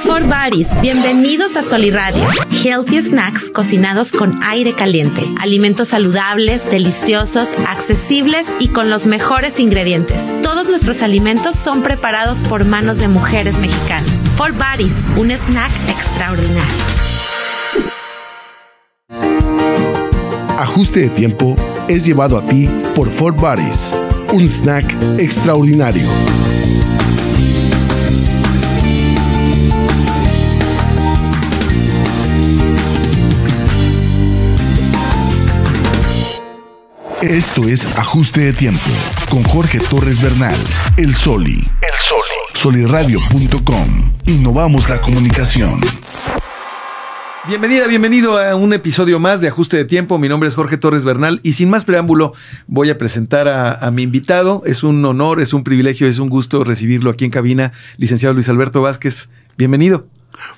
For Buddies, bienvenidos a Soliradio. Healthy snacks cocinados con aire caliente. Alimentos saludables, deliciosos, accesibles y con los mejores ingredientes. Todos nuestros alimentos son preparados por manos de mujeres mexicanas. For Buddies, un snack extraordinario. Ajuste de tiempo es llevado a ti por Fort Buddies, un snack extraordinario. Esto es Ajuste de Tiempo con Jorge Torres Bernal, El Soli. El Soli. Soliradio.com. Innovamos la comunicación. Bienvenida, bienvenido a un episodio más de Ajuste de Tiempo. Mi nombre es Jorge Torres Bernal y sin más preámbulo voy a presentar a, a, mi invitado. Es un honor, es un privilegio, es un gusto recibirlo aquí en cabina, licenciado Luis Alberto Vázquez. Bienvenido.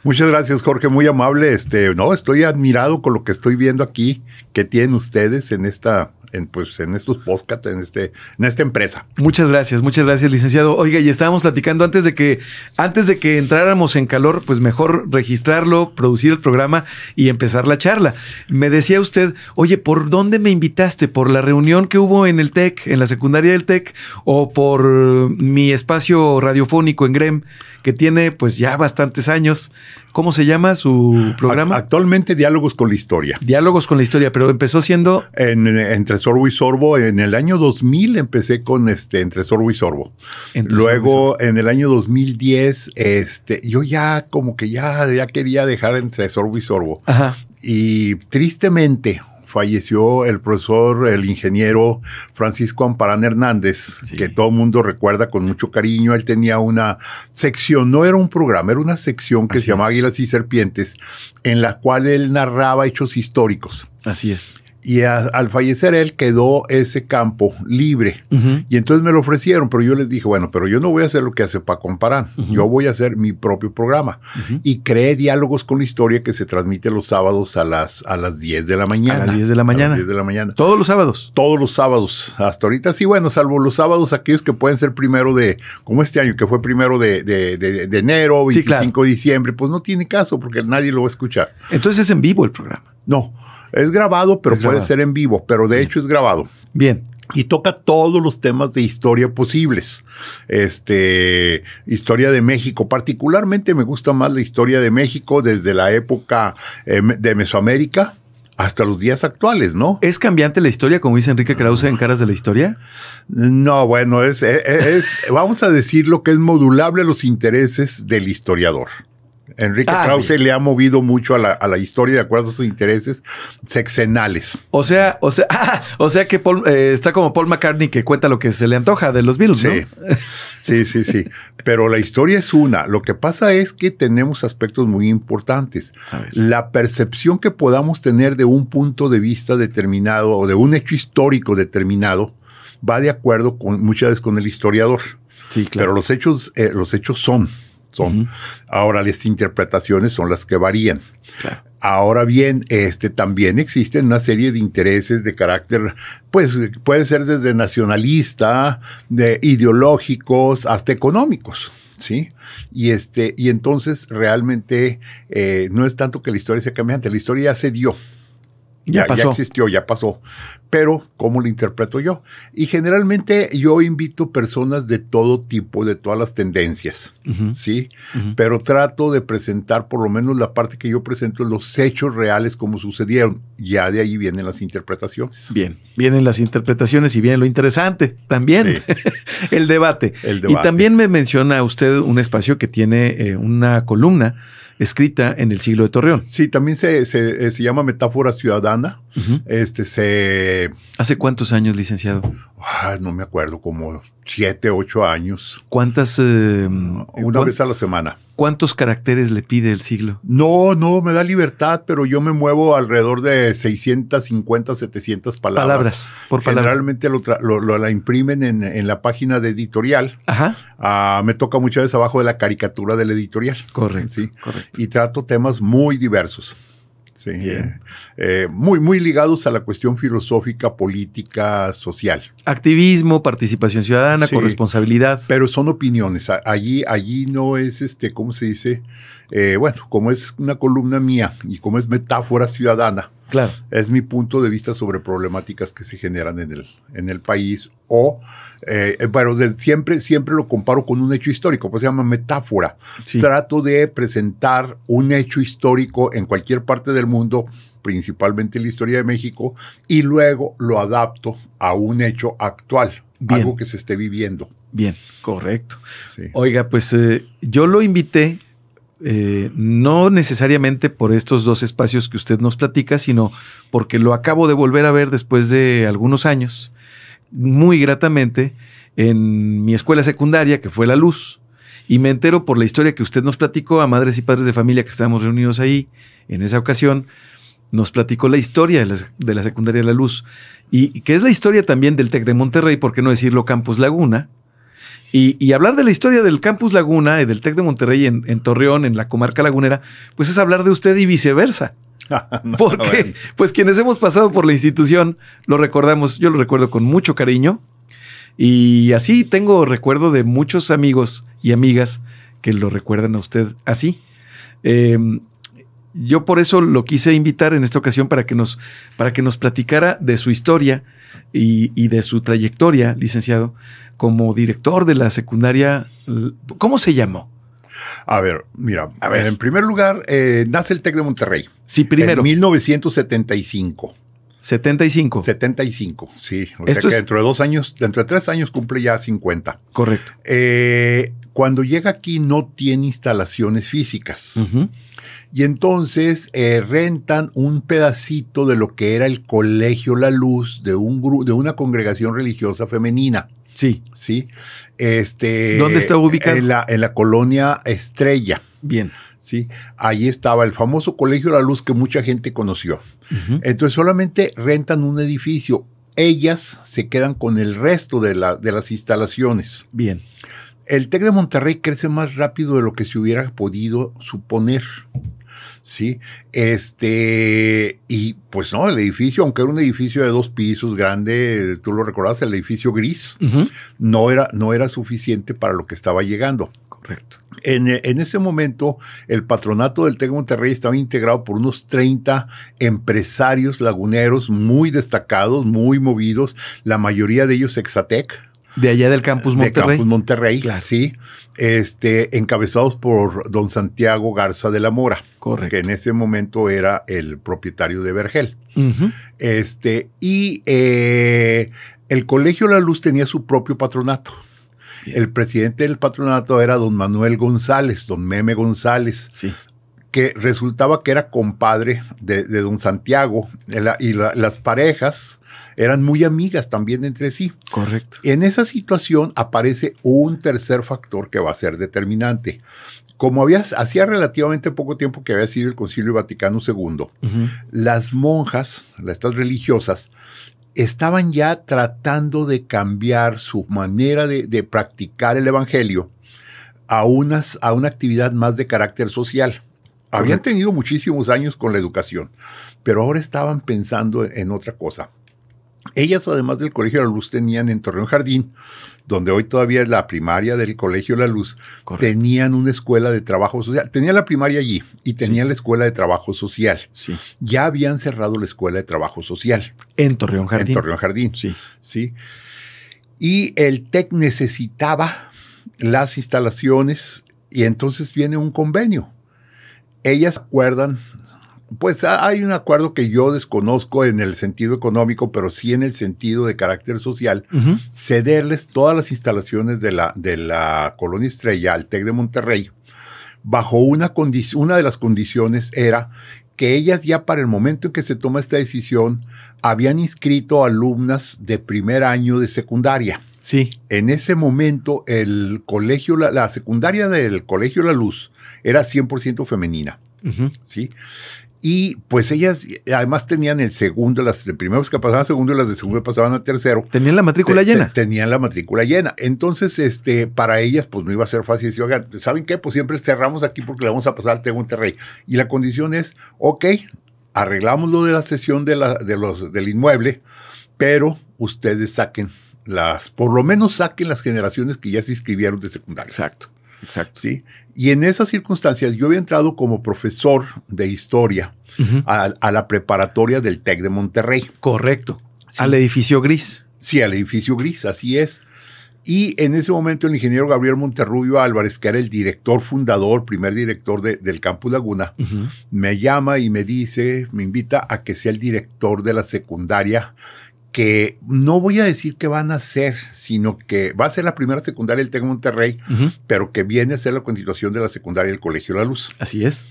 Muchas gracias, Jorge, muy amable. Este, no, estoy admirado con lo que estoy viendo aquí que tienen ustedes en esta en, pues, en estos podcasts, en, este, en esta empresa. Muchas gracias, muchas gracias, licenciado. Oiga, y estábamos platicando antes de que, antes de que entráramos en calor, pues mejor registrarlo, producir el programa y empezar la charla. Me decía usted, oye, ¿por dónde me invitaste? ¿Por la reunión que hubo en el TEC, en la secundaria del TEC, o por mi espacio radiofónico en GREM, que tiene pues ya bastantes años? ¿Cómo se llama su programa? Actualmente Diálogos con la Historia. Diálogos con la Historia, pero empezó siendo... En, entre Sorbo y Sorbo, en el año 2000 empecé con este Entre Sorbo y Sorbo. Entre Luego, sorbo en el año 2010, este, yo ya como que ya, ya quería dejar Entre Sorbo y Sorbo. Ajá. Y tristemente, falleció el profesor, el ingeniero Francisco Amparán Hernández, sí. que todo el mundo recuerda con mucho cariño. Él tenía una sección, no era un programa, era una sección que Así se llamaba Águilas y Serpientes, en la cual él narraba hechos históricos. Así es. Y a, al fallecer él quedó ese campo libre. Uh -huh. Y entonces me lo ofrecieron, pero yo les dije, bueno, pero yo no voy a hacer lo que hace Paco Amparán. Uh -huh. Yo voy a hacer mi propio programa. Uh -huh. Y creé diálogos con la historia que se transmite los sábados a las, a las 10 de la mañana. A las 10 de la mañana. A las 10 de la mañana. Todos los sábados. Todos los sábados. Hasta ahorita sí, bueno, salvo los sábados aquellos que pueden ser primero de, como este año, que fue primero de, de, de, de enero, 25 sí, claro. de diciembre, pues no tiene caso porque nadie lo va a escuchar. Entonces es en vivo el programa. No. Es grabado, pero es puede grabado. ser en vivo, pero de hecho es grabado. Bien. Y toca todos los temas de historia posibles. Este, historia de México. Particularmente me gusta más la historia de México desde la época eh, de Mesoamérica hasta los días actuales, ¿no? ¿Es cambiante la historia, como dice Enrique Krause en Caras de la Historia? No, bueno, es, es, es vamos a decirlo que es modulable a los intereses del historiador. Enrique ah, Krause bien. le ha movido mucho a la, a la, historia de acuerdo a sus intereses sexenales. O sea, o sea, ah, o sea que Paul, eh, está como Paul McCartney que cuenta lo que se le antoja de los Beatles, sí. ¿no? Sí, sí, sí. Pero la historia es una. Lo que pasa es que tenemos aspectos muy importantes. La percepción que podamos tener de un punto de vista determinado o de un hecho histórico determinado va de acuerdo con muchas veces con el historiador. Sí, claro. Pero los hechos, eh, los hechos son. Son. Uh -huh. Ahora las interpretaciones son las que varían. Claro. Ahora bien, este también existen una serie de intereses de carácter, pues puede ser desde nacionalista, de ideológicos, hasta económicos. ¿sí? Y, este, y entonces realmente eh, no es tanto que la historia sea cambiante, la historia ya se dio. Ya, ya, pasó. ya existió, ya pasó. Pero, ¿cómo lo interpreto yo? Y generalmente yo invito personas de todo tipo, de todas las tendencias, uh -huh. ¿sí? Uh -huh. Pero trato de presentar por lo menos la parte que yo presento, los hechos reales como sucedieron. Ya de ahí vienen las interpretaciones. Bien, vienen las interpretaciones y viene lo interesante también, sí. el, debate. el debate. Y también me menciona usted un espacio que tiene eh, una columna escrita en el siglo de Torreón. Sí, también se, se, eh, se llama Metáfora Ciudadana. Uh -huh. Este se. ¿Hace cuántos años, licenciado? Ah, no me acuerdo, como siete, ocho años. ¿Cuántas? Eh, Una vez a la semana. ¿Cuántos caracteres le pide el siglo? No, no, me da libertad, pero yo me muevo alrededor de 650, 700 palabras. Palabras, por palabra. Generalmente lo, lo, lo, la imprimen en, en, la página de editorial. Ajá. Uh, me toca muchas veces abajo de la caricatura del editorial. Correcto, ¿sí? correcto. Y trato temas muy diversos. Sí, eh, eh, muy, muy ligados a la cuestión filosófica, política, social. Activismo, participación ciudadana, corresponsabilidad. Pero son opiniones. Allí, allí no es este, ¿cómo se dice? Eh, bueno, como es una columna mía y como es metáfora ciudadana, Claro. Es mi punto de vista sobre problemáticas que se generan en el, en el país. O, eh, bueno, siempre, siempre lo comparo con un hecho histórico, pues se llama metáfora. Trato de presentar un hecho histórico en cualquier parte del mundo, principalmente en la historia de México, y luego lo adapto a un hecho actual, algo que se esté viviendo. Bien, correcto. Oiga, pues eh, yo lo invité eh, no necesariamente por estos dos espacios que usted nos platica, sino porque lo acabo de volver a ver después de algunos años, muy gratamente, en mi escuela secundaria, que fue La Luz, y me entero por la historia que usted nos platicó a madres y padres de familia que estábamos reunidos ahí en esa ocasión, nos platicó la historia de la, secundaria La Luz, y, que es la historia también del TEC de Monterrey, por qué no decirlo Campus Laguna, y, hablar de la historia del Campus Laguna y del TEC de Monterrey en, Torreón, en la comarca lagunera, pues es hablar de usted y viceversa. Porque, pues quienes hemos pasado por la institución, lo recordamos, yo lo recuerdo con mucho cariño. Y así tengo recuerdo de muchos amigos y amigas que lo recuerdan a usted así. Em, yo por eso lo quise invitar en esta ocasión para que nos, para que nos platicara de su historia y, y de su trayectoria, licenciado, como director de la secundaria. ¿Cómo se llamó? A ver, mira, a ver. en primer lugar, eh, nace el TEC de Monterrey. Sí, primero. En 1975. 75. 75, sí. O sea que dentro de dos años, dentro de tres años cumple ya 50. Correcto. Eh, cuando llega aquí no tiene instalaciones físicas. Y entonces eh, rentan un pedacito de lo que era el Colegio La Luz de, un de una congregación religiosa femenina. Sí. Sí. Este, ¿Dónde está ubicado? En la, en la colonia Estrella. Bien. Sí, ahí estaba el famoso Colegio La Luz que mucha gente conoció. Entonces solamente rentan un edificio. Ellas se quedan con el resto de, la, de las instalaciones. Bien. El TEC de Monterrey crece más rápido de lo que se hubiera podido suponer. ¿sí? Este, y pues no, el edificio, aunque era un edificio de dos pisos grande, tú lo recordás, el edificio gris, no, era, no era suficiente para lo que estaba llegando. Correcto. En, en, ese momento, el patronato del TEC Monterrey estaba integrado por unos 30 empresarios laguneros muy destacados, muy movidos, la mayoría de ellos Exatec, de allá del campus Monterrey. De campus Monterrey, sí. Este, encabezados por don Santiago Garza de la Mora. Correcto. Que en ese momento era el propietario de Vergel. Este, y eh, el Colegio La Luz tenía su propio patronato. El presidente del patronato era don Manuel González, don Meme González. Sí que resultaba que era compadre de, don Santiago y las parejas eran muy amigas también entre sí. Correcto. En esa situación aparece un tercer factor que va a ser determinante. Como había, hacía relativamente poco tiempo que había sido el Concilio Vaticano II, las monjas, estas religiosas, estaban ya tratando de cambiar su manera de, practicar el Evangelio a, unas, a una actividad más de carácter social. Habían tenido muchísimos años con la educación, pero ahora estaban pensando en otra cosa. Ellas, además del Colegio La Luz, tenían en Torreón Jardín, donde hoy todavía es la primaria del Colegio La Luz, tenían una escuela de trabajo social. Tenían la primaria allí y tenían la escuela de trabajo social. Sí. Ya habían cerrado la escuela de trabajo social. En Torreón Jardín. En Torreón Jardín. Sí. Sí. Y el TEC necesitaba las instalaciones y entonces viene un convenio. Ellas acuerdan pues hay un acuerdo que yo desconozco en el sentido económico, pero sí en el sentido de carácter social, cederles todas las instalaciones de la, de la colonia Estrella al TEC de Monterrey, bajo una condición, una de las condiciones era que ellas ya para el momento en que se toma esta decisión habían inscrito alumnas de primer año de secundaria. Sí. En ese momento el colegio, la, la secundaria del colegio La Luz era 100% femenina. ¿sí? Y pues ellas además tenían el segundo, las de primeros que pasaban a segundo y las de segundo pasaban a tercero. Tenían la matrícula llena. tenían la matrícula llena. Entonces, este, para ellas, pues no iba a ser fácil decir, ¿saben qué? Pues siempre cerramos aquí porque le vamos a pasar al Monterrey. Y la condición es, ok, arreglamos lo de la sesión de la, de los, del inmueble, pero ustedes saquen las, por lo menos saquen las generaciones que ya se inscribieron de secundaria. Exacto, exacto. ¿sí? Y en esas circunstancias yo había entrado como profesor de historia a, a la preparatoria del TEC de Monterrey. Correcto. Al edificio gris. Sí, al edificio gris, así es. Y en ese momento el ingeniero Gabriel Monterrubio Álvarez, que era el director fundador, primer director de- del Campus Laguna, me llama y me dice, me invita a que sea el director de la secundaria, que no voy a decir que van a ser, sino que va a ser la primera secundaria del TEC Monterrey, pero que viene a ser la continuación de la secundaria del Colegio La Luz. Así es.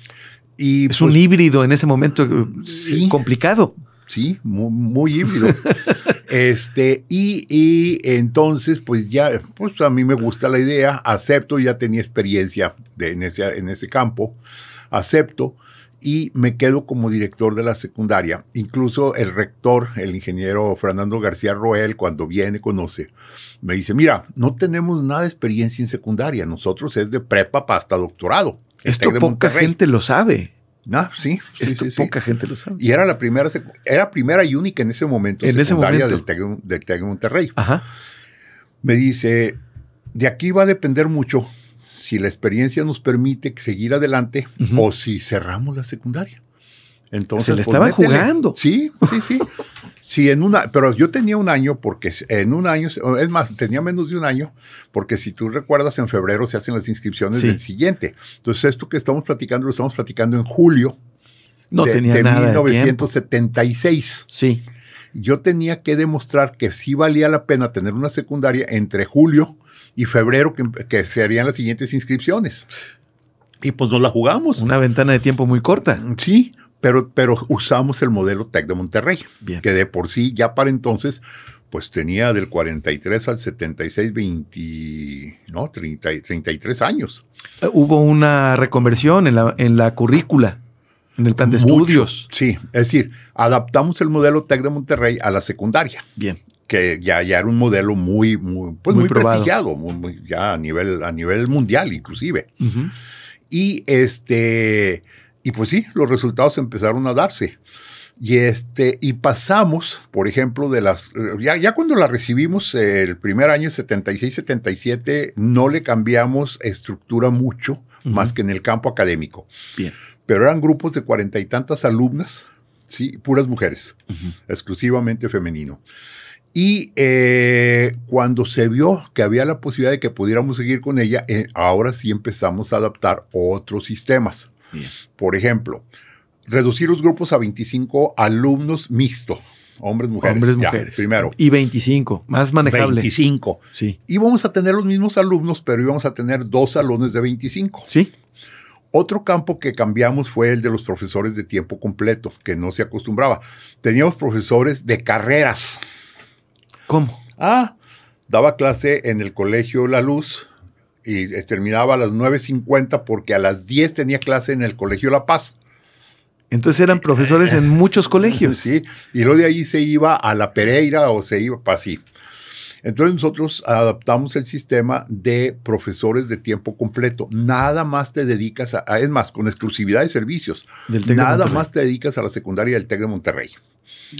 Y Es un pues, híbrido en ese momento eh, Sí. complicado. Sí, muy, muy híbrido. este, y, y entonces, pues ya, pues a mí me gusta la idea, acepto, ya tenía experiencia de, en, ese, en ese campo, acepto y me quedo como director de la secundaria. Incluso el rector, el ingeniero Fernando García Roel, cuando viene, conoce, me dice, mira, no tenemos nada de experiencia en secundaria, nosotros es de prepa hasta doctorado. Esto de poca Monterrey". gente lo sabe. Ah, sí, sí, Esto sí, sí. poca gente lo sabe. Y era la primera, era primera y única en ese momento En ese secundaria momento. TEC de- del TEC de Monterrey. Ajá. Me dice, de aquí va a depender mucho si la experiencia nos permite seguir adelante o si cerramos la secundaria. Entonces, Se le pues, estaban métele. jugando. Sí, sí, sí. Sí, en una, pero yo tenía un año porque en un año, es más, tenía menos de un año, porque si tú recuerdas, en febrero se hacen las inscripciones Sí. del siguiente. Entonces, esto que estamos platicando, lo estamos platicando en julio No de, tenía de nada de tiempo. 1976. Sí. Yo tenía que demostrar que sí valía la pena tener una secundaria entre julio y febrero, que, que serían las siguientes inscripciones. Y pues nos la jugamos. Una ventana de tiempo muy corta. Sí, pero, pero usamos el modelo TEC de Monterrey, Bien. que de por sí ya para entonces, pues tenía del 43 al 76, 20, no, 30, y 33 años. Eh, Hubo una reconversión en la, en la currícula, en el plan de Mucho. estudios. Sí, es decir, adaptamos el modelo TEC de Monterrey a la secundaria. Bien. Que ya, ya era un modelo muy, muy, pues Muy prestigiado, muy- ya a nivel, a nivel mundial inclusive. Y este, y pues sí, los resultados empezaron a darse. Y este, y pasamos, por ejemplo, de las, ya, ya cuando la recibimos eh, el primer año, 76-77, no le cambiamos estructura mucho, más que en el campo académico. Bien. Pero eran grupos de cuarenta y tantas alumnas, sí, puras mujeres exclusivamente femenino. Y eh, cuando se vio que había la posibilidad de que pudiéramos seguir con ella, eh, ahora sí empezamos a adaptar otros sistemas. Bien. Por ejemplo, reducir los grupos a 25 alumnos mixto, hombres, mujeres. Hombres, ya, mujeres. Primero. Y 25, más manejable. 25. Sí. Íbamos a tener los mismos alumnos, pero íbamos a tener dos salones de 25. Sí. Otro campo que cambiamos fue el de los profesores de tiempo completo, que no se acostumbraba. Teníamos profesores de carreras. ¿Cómo? Ah, daba clase en el colegio La Luz y terminaba a las 9.50 porque a las 10 tenía clase en el colegio La Paz. Entonces eran profesores en muchos colegios. Sí, y luego de ahí se iba a la Pereira o se iba para así. Entonces nosotros adaptamos el sistema de profesores de tiempo completo. Nada más te dedicas a, es más, con exclusividad de servicios. Del TEC de Nada más te dedicas a la secundaria del TEC de Monterrey.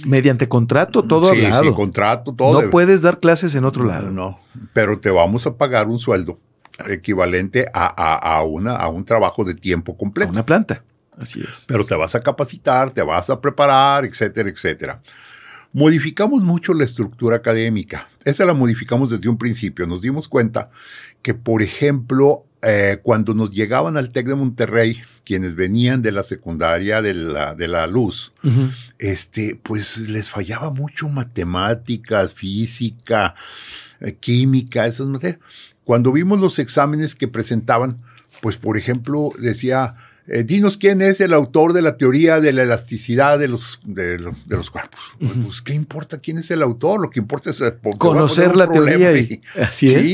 Mediante contrato, todo sí, hablado. Sí, contrato, todo. no puedes dar clases en otro lado. No, pero te vamos a pagar un sueldo equivalente a, a- a una, a un trabajo de tiempo A completo. una planta. Así es. Pero te vas a capacitar, te vas a preparar, etcétera, etcétera. Modificamos mucho la estructura académica. Esa la modificamos desde un principio. Nos dimos cuenta que, por ejemplo, eh, cuando nos llegaban al TEC de Monterrey, quienes venían de la secundaria de la, de la luz, este, pues les fallaba mucho matemáticas, física, eh, química, esas materias. Cuando vimos los exámenes que presentaban, pues por ejemplo decía, eh, dinos quién es el autor de la teoría de la elasticidad de los, de, lo- de los cuerpos. Pues, pues, ¿qué importa quién es el autor? Lo que importa es eh, a Conocer la teoría problema y- así es. Sí,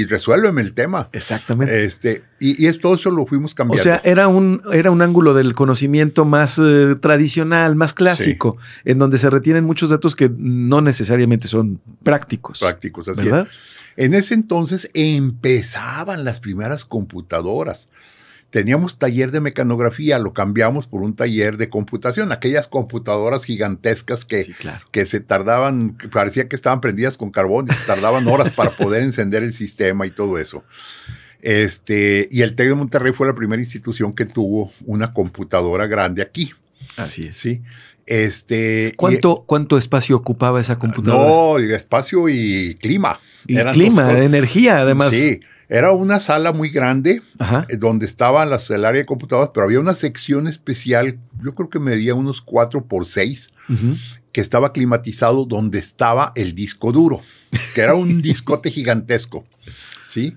y resuélveme el tema. Exactamente. Este, y, y es todo eso lo fuimos o cambiando. sea, era un, era un ángulo del conocimiento más eh, tradicional, más clásico, en donde se retienen muchos datos que no necesariamente son prácticos. prácticos, así es. ¿Verdad? En ese entonces empezaban las primeras computadoras. Teníamos taller de mecanografía, lo cambiamos por un taller de computación, aquellas computadoras gigantescas que, Sí, claro. que se tardaban, parecía que estaban prendidas con carbón y se tardaban horas para poder encender el sistema y todo eso. Este, y el TEC de Monterrey fue la primera institución que tuvo una computadora grande aquí, Así es. ¿sí? Este, y- ¿Cuánto, ¿Cuánto espacio ocupaba esa computadora? no, espacio y clima. y Eran clima, cosas. energía, además. Sí, era una sala muy grande Ajá. eh, donde estaban las, el área de computadoras, pero había una sección especial, yo creo que medía unos 4 por 6 Ujú. que estaba climatizado donde estaba el disco duro, que era un discote gigantesco. ¿Sí?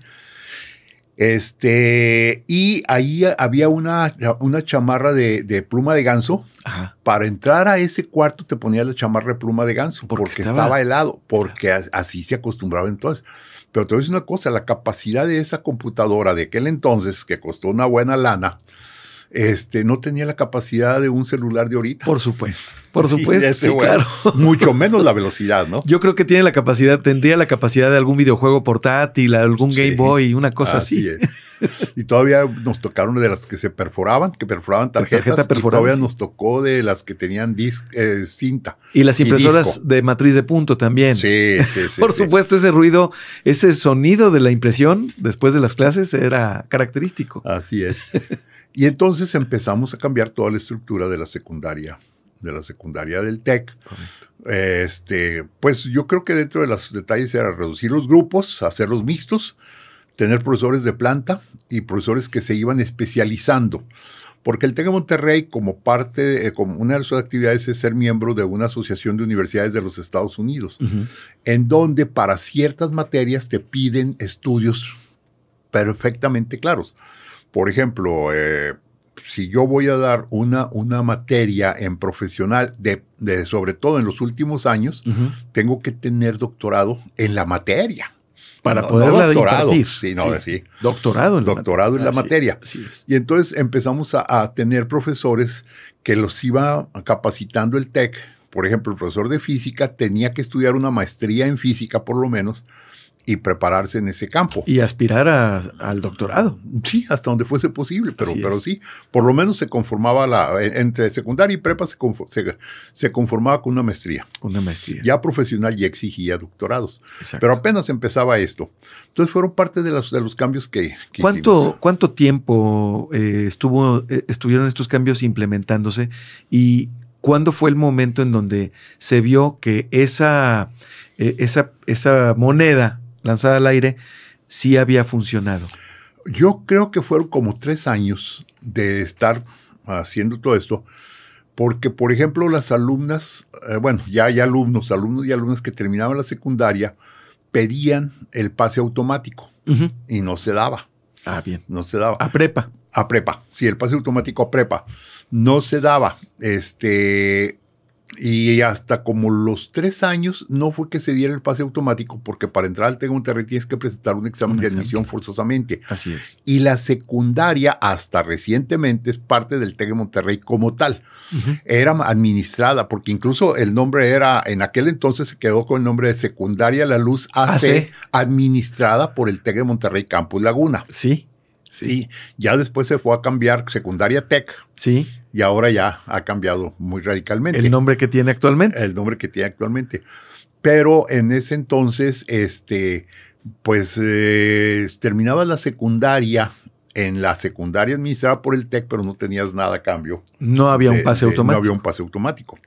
Este, y ahí había una, una chamarra de, de pluma de ganso. Ajá. Para entrar a ese cuarto te ponías la chamarra de pluma de ganso Porque porque, estaba- estaba, helado, porque as- así se acostumbraba entonces. Pero te voy a decir una cosa, la capacidad de esa computadora de aquel entonces, que costó una buena lana, este, no tenía la capacidad de un celular de ahorita. Por supuesto. Por supuesto. Sí, bueno, claro. Mucho menos la velocidad, ¿no? Yo creo que tiene la capacidad, tendría la capacidad de algún videojuego portátil, algún Sí. Game Boy, una cosa así. es. Y todavía nos tocaron de las que se perforaban, que perforaban tarjetas. tarjeta y perforada, todavía sí. nos tocó de las que tenían dis- eh, cinta. Y las Y impresoras disco. de matriz de punto también. Sí, sí, sí. Por sí. supuesto, ese ruido, ese sonido de la impresión después de las clases era característico. Así es. Y entonces empezamos a cambiar toda la estructura de la secundaria, de la secundaria del TEC. Este, pues yo creo que dentro de los detalles era reducir los grupos, hacerlos mixtos, tener profesores de planta y profesores que se iban especializando. Porque el TEC de Monterrey, como parte, eh, como una de sus actividades es ser miembro de una asociación de universidades de los Estados Unidos, en donde para ciertas materias te piden estudios perfectamente claros. Por ejemplo, eh, si yo voy a dar una, una materia en profesional, de, de- sobre todo en los últimos años, tengo que tener doctorado en la materia. Para No- no poderla doctorado, impartir. sí, no, sí. Doctorado en la Doctorado en la materia. es. Y entonces empezamos a, a tener profesores que los iba capacitando el TEC. Por ejemplo, el profesor de física tenía que estudiar una maestría en física, por lo menos, y prepararse en ese campo. Y aspirar a- al doctorado. Sí, hasta donde fuese posible, pero, Así pero es. sí, por lo menos se conformaba la, en- entre secundaria y prepa se, se- se conformaba con una maestría. con Una maestría. Ya profesional ya exigía doctorados, Exacto. pero apenas empezaba esto. Entonces fueron parte de los, de los cambios que, que ¿Cuánto, hicimos. ¿Cuánto tiempo eh, estuvo, eh, estuvieron estos cambios implementándose y cuándo fue el momento en donde se vio que esa, eh, esa, esa moneda lanzada al aire sí había funcionado? Yo creo que fueron como tres años de estar haciendo todo esto, porque, por ejemplo, las alumnas, eh, bueno, ya hay alumnos, alumnos y alumnas que terminaban la secundaria, pedían el pase automático y no se daba, Ah, bien. no se daba. A prepa. A prepa, sí, el pase automático a prepa. No se daba. Este, y hasta como los tres años no fue que se diera el pase automático, porque para entrar al TEC Monterrey tienes que presentar un examen Un de admisión forzosamente. Así es. Y la secundaria, hasta recientemente, es parte del TEC Monterrey como tal. Era administrada, porque incluso el nombre era, en aquel entonces se quedó con el nombre de Secundaria La Luz AC, AC. administrada por el TEC de Monterrey Campus Laguna. Sí. Sí, ya después se fue a cambiar secundaria tech Sí. Y ahora ya ha cambiado muy radicalmente El nombre que tiene actualmente. el nombre que tiene actualmente. Pero en ese entonces, este, pues eh, terminaba la secundaria en la secundaria administrada por el TEC, pero no tenías nada a cambio. No había un pase de- automático. No había un pase automático.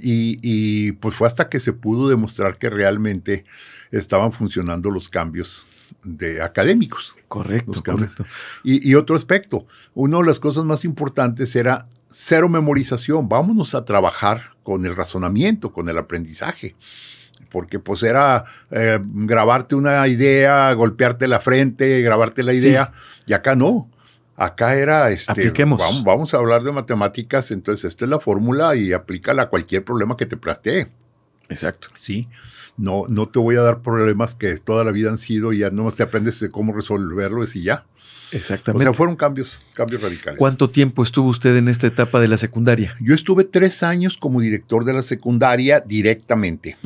Y, y, pues fue hasta que se pudo demostrar que realmente estaban funcionando los cambios de académicos. Correcto, correcto. Y, y otro aspecto, una de las cosas más importantes era cero memorización, vámonos a trabajar con el razonamiento, con el aprendizaje. Porque pues era eh, grabarte una idea, golpearte la frente, grabarte la Sí. idea, y acá no. Acá era, este, Apliquemos. Vamos, vamos a hablar de matemáticas, entonces esta es la fórmula y aplícala a cualquier problema que te plantee. Exacto. Sí, no, no te voy a dar problemas que toda la vida han sido y ya nomás te aprendes de cómo resolverlos y ya. Exactamente. O sea, fueron cambios, cambios radicales. ¿Cuánto tiempo estuvo usted en esta etapa de la secundaria? Yo estuve tres años como director de la secundaria directamente.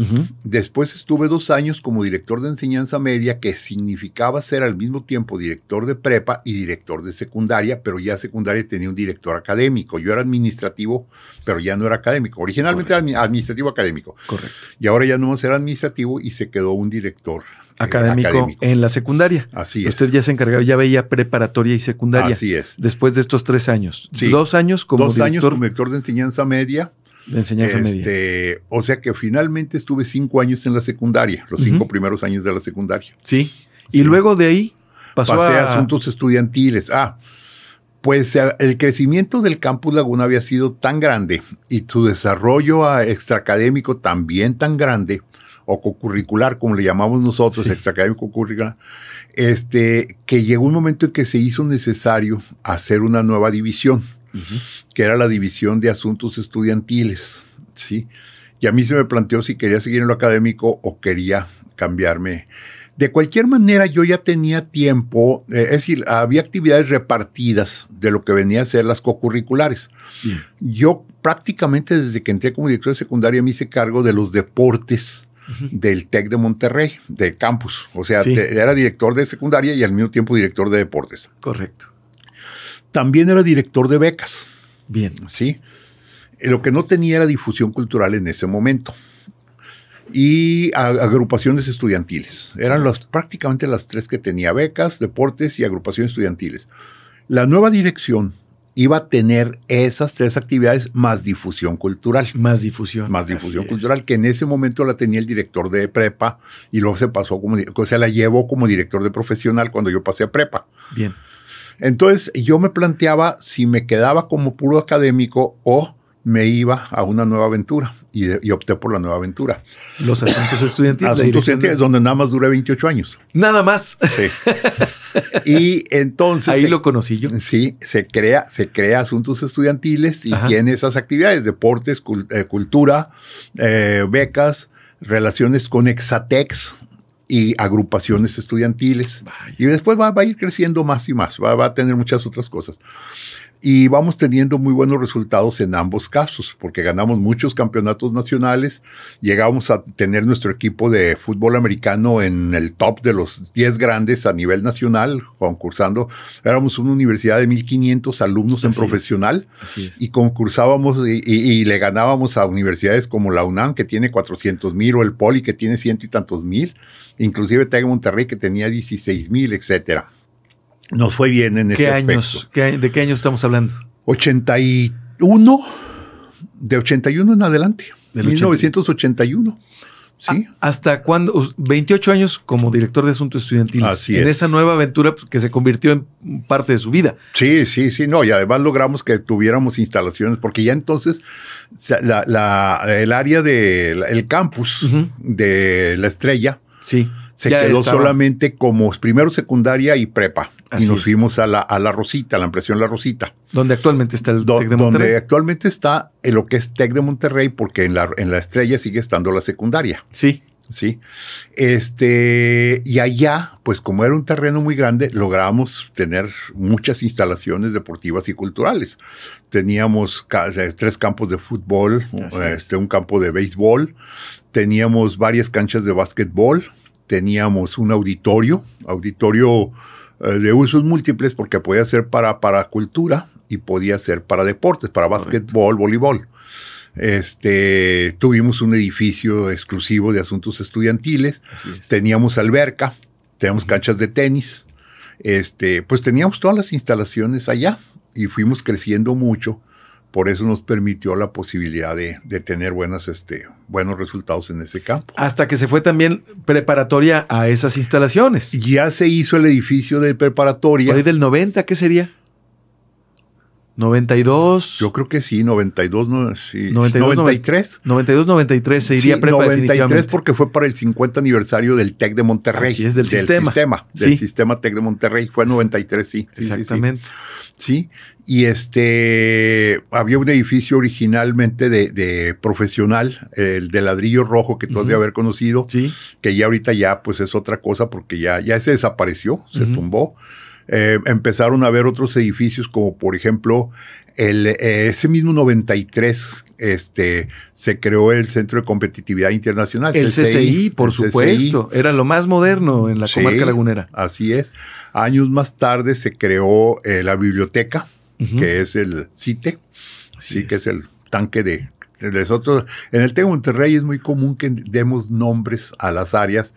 Después estuve dos años como director de enseñanza media, que significaba ser al mismo tiempo director de prepa y director de secundaria, pero ya secundaria tenía un director académico. Yo era administrativo, pero ya no era académico. Originalmente era administrativo académico. Correcto. Y ahora ya no más era administrativo y se quedó un director eh, académico, en la secundaria. Así es. Usted ya se encargaba, ya veía preparatoria y secundaria. Así es. Después de estos tres años. Sí. Dos años como Dos director. años como director de enseñanza media. De enseñanza media. Este, o sea que finalmente estuve cinco años en la secundaria, los cinco primeros años de la secundaria. Sí. Y Sí. luego de ahí pasó Pasé a a asuntos estudiantiles. Ah, pues eh, el crecimiento del campus Laguna había sido tan grande y su desarrollo ah, extraacadémico también tan grande, o co-curricular, como le llamamos nosotros, Sí. extraacadémico curricular, este, que llegó un momento en que se hizo necesario hacer una nueva división, que era la división de asuntos estudiantiles, ¿sí? Y a mí se me planteó si quería seguir en lo académico o quería cambiarme. De cualquier manera, yo ya tenía tiempo, eh, es decir, había actividades repartidas de lo que venía a ser las cocurriculares. Bien. Yo prácticamente desde que entré como director de secundaria me hice cargo de los deportes del TEC de Monterrey, del campus. O sea, Sí. te- era director de secundaria y al mismo tiempo director de deportes. Correcto. También era director de becas. Bien. ¿sí? Eh, Lo que no tenía era difusión cultural en ese momento. Y agrupaciones estudiantiles. Eran las, prácticamente las tres que tenía, becas, deportes y agrupaciones estudiantiles. La nueva dirección iba a tener esas tres actividades más difusión cultural. Más difusión. Más difusión es. cultural, que en ese momento la tenía el director de prepa y luego se pasó como, o sea, la llevó como director de profesional cuando yo pasé a prepa. Bien. Entonces yo me planteaba si me quedaba como puro académico o me iba a una nueva aventura y, de- y opté por la nueva aventura. Los asuntos estudiantiles. Asuntos de- científicos, donde nada más duré 28 años. Nada más. Sí. y entonces... Ahí se- lo conocí yo. Sí, se crea, se crea asuntos estudiantiles y Ajá. tiene esas actividades, deportes, eh, cultura, eh, becas, relaciones con Exatex y agrupaciones estudiantiles. Y después va, va a ir creciendo más y más, va, va a tener muchas otras cosas. Y vamos teniendo muy buenos resultados en ambos casos, porque ganamos muchos campeonatos nacionales, llegamos a tener nuestro equipo de fútbol americano en el top de los 10 grandes a nivel nacional, concursando. Éramos una universidad de 1.500 alumnos en Así profesional es. y concursábamos y, y- y le ganábamos a universidades como la UNAM, que tiene 400 mil, o el Poli, que tiene ciento y tantos mil, inclusive TEC Monterrey, que tenía 16 mil, etcétera. Nos fue bien en ese ¿Qué aspecto. años? qué ¿De qué años estamos hablando? 81, de 81 en adelante, Del 1981. Sí. Ah, ¿Hasta cuándo? Us- 28 años como director de asuntos estudiantiles. Así en es. esa nueva aventura pues, que se convirtió en parte de su vida. Sí, sí, sí, no, y además logramos que tuviéramos instalaciones, porque ya entonces la- la- el área del el campus de la estrella Sí. Se Ya quedó estaba. solamente como primero secundaria y prepa. Así y nos es. fuimos a la, a la Rosita, a la impresión La Rosita, Donde actualmente está el do- TEC de donde Monterrey. actualmente está en lo que es TEC de Monterrey, porque en la, en la estrella sigue estando la secundaria. Sí. ¿sí? Este, y allá, pues como era un terreno muy grande, logramos tener muchas instalaciones deportivas y culturales. Teníamos ca- eh, tres campos de fútbol, este, un campo de béisbol, teníamos varias canchas de básquetbol, teníamos un auditorio, auditorio eh, de usos múltiples porque podía ser para, para cultura y podía ser para deportes, para básquetbol, voleibol. Este, tuvimos un edificio exclusivo de asuntos estudiantiles, es. teníamos alberca, teníamos canchas de tenis, este, pues teníamos todas las instalaciones allá y fuimos creciendo mucho. Por eso nos permitió la posibilidad de, de tener buenas, este, buenos resultados en ese campo. Hasta que se fue también preparatoria a esas instalaciones. Ya se hizo el edificio de preparatoria. Por ahí del 90, ¿qué sería? 92. Yo creo que sí, 92, no, sí, 92, 93. 92, 93 se iría Sí, prepa 93 definitivamente. porque fue para el 50 aniversario del TEC de Monterrey. Así es, del sistema. del Sí. sistema TEC de Monterrey. Fue 93, sí. sí, sí, sí. Y este había un edificio originalmente de, de profesional, el de ladrillo rojo que tú has de haber conocido, Sí. que ya ahorita ya pues es otra cosa porque ya, ya se desapareció, se tumbó. Eh, empezaron a ver otros edificios como por ejemplo el, eh, ese mismo 93 este, se creó el Centro de Competitividad Internacional. El CCI, por supuesto. Era lo más moderno en la comarca lagunera. Así es. Años más tarde se creó eh, la biblioteca, que es el CITE, sí, que es el tanque de, nosotros, en el Tego Monterrey es muy común que demos nombres a las áreas.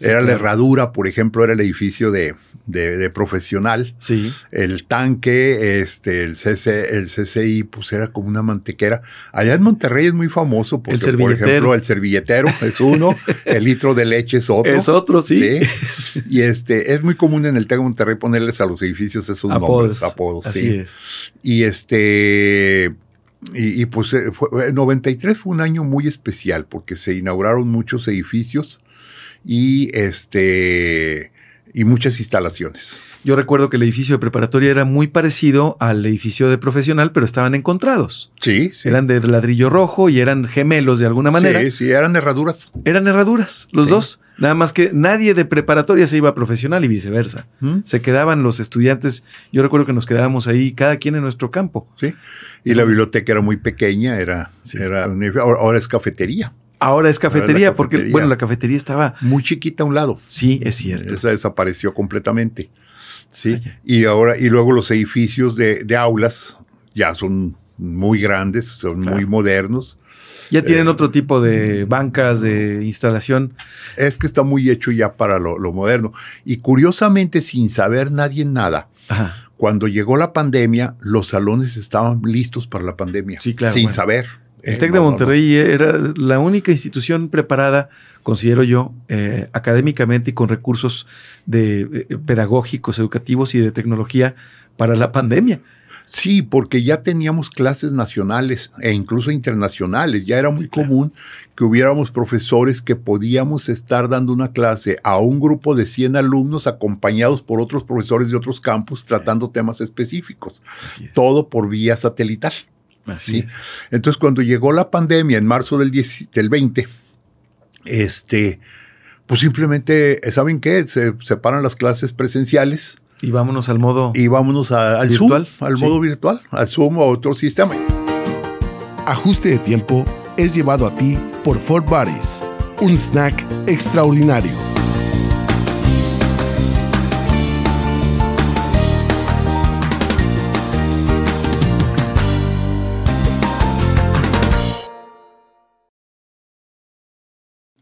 era la herradura, por ejemplo, era el edificio de, de, profesional. Sí. El tanque, este, el, CC, el CCI, pues era como una mantequera. Allá en Monterrey es muy famoso porque, por ejemplo, el servilletero es uno, el litro de leche es otro. Es otro, sí. Y este, es muy común en el Tego Monterrey ponerles a los edificios esos nombres, apodos. Así es. Y este y, pues 93 eh, fue un año muy especial porque se inauguraron muchos edificios y este y muchas instalaciones. Yo recuerdo que el edificio de preparatoria era muy parecido al edificio de profesional, pero estaban encontrados. Sí, sí. Eran de ladrillo rojo y eran gemelos de alguna manera. Sí, sí, eran herraduras. Eran herraduras, los dos. Nada más que nadie de preparatoria se iba a profesional y viceversa. ¿Mm? Se quedaban los estudiantes. Yo recuerdo que nos quedábamos ahí, cada quien en nuestro campo. Sí. Y la biblioteca era muy pequeña, era, era ahora es cafetería. Ahora es cafetería, porque, bueno, la cafetería estaba... Muy chiquita a un lado. Sí, es cierto. Esa desapareció completamente. Sí. Y ahora, y luego los edificios de, aulas ya son muy grandes, son muy modernos. Ya tienen eh, otro tipo de bancas de instalación. Es que está muy hecho ya para lo, moderno. Y curiosamente, sin saber nadie nada, cuando llegó la pandemia, los salones estaban listos para la pandemia. Sí, claro. Sin saber. El TEC de Monterrey era la única institución preparada, considero yo, eh, académicamente y con recursos de, eh, pedagógicos, educativos y de tecnología para la pandemia. Sí, porque ya teníamos clases nacionales e incluso internacionales. Ya era muy común que hubiéramos profesores que podíamos estar dando una clase a un grupo de 100 alumnos acompañados por otros profesores de otros campus tratando temas específicos. Todo por vía satelital. ¿Sí? Entonces, cuando llegó la pandemia en marzo del, 20, este, pues simplemente, ¿saben qué? Se separan las clases presenciales. Y vámonos al modo. Y vámonos al virtual, Zoom, al modo virtual, al Zoom o otro sistema. Ajuste de tiempo es llevado a ti por Fort Buddies, un snack extraordinario.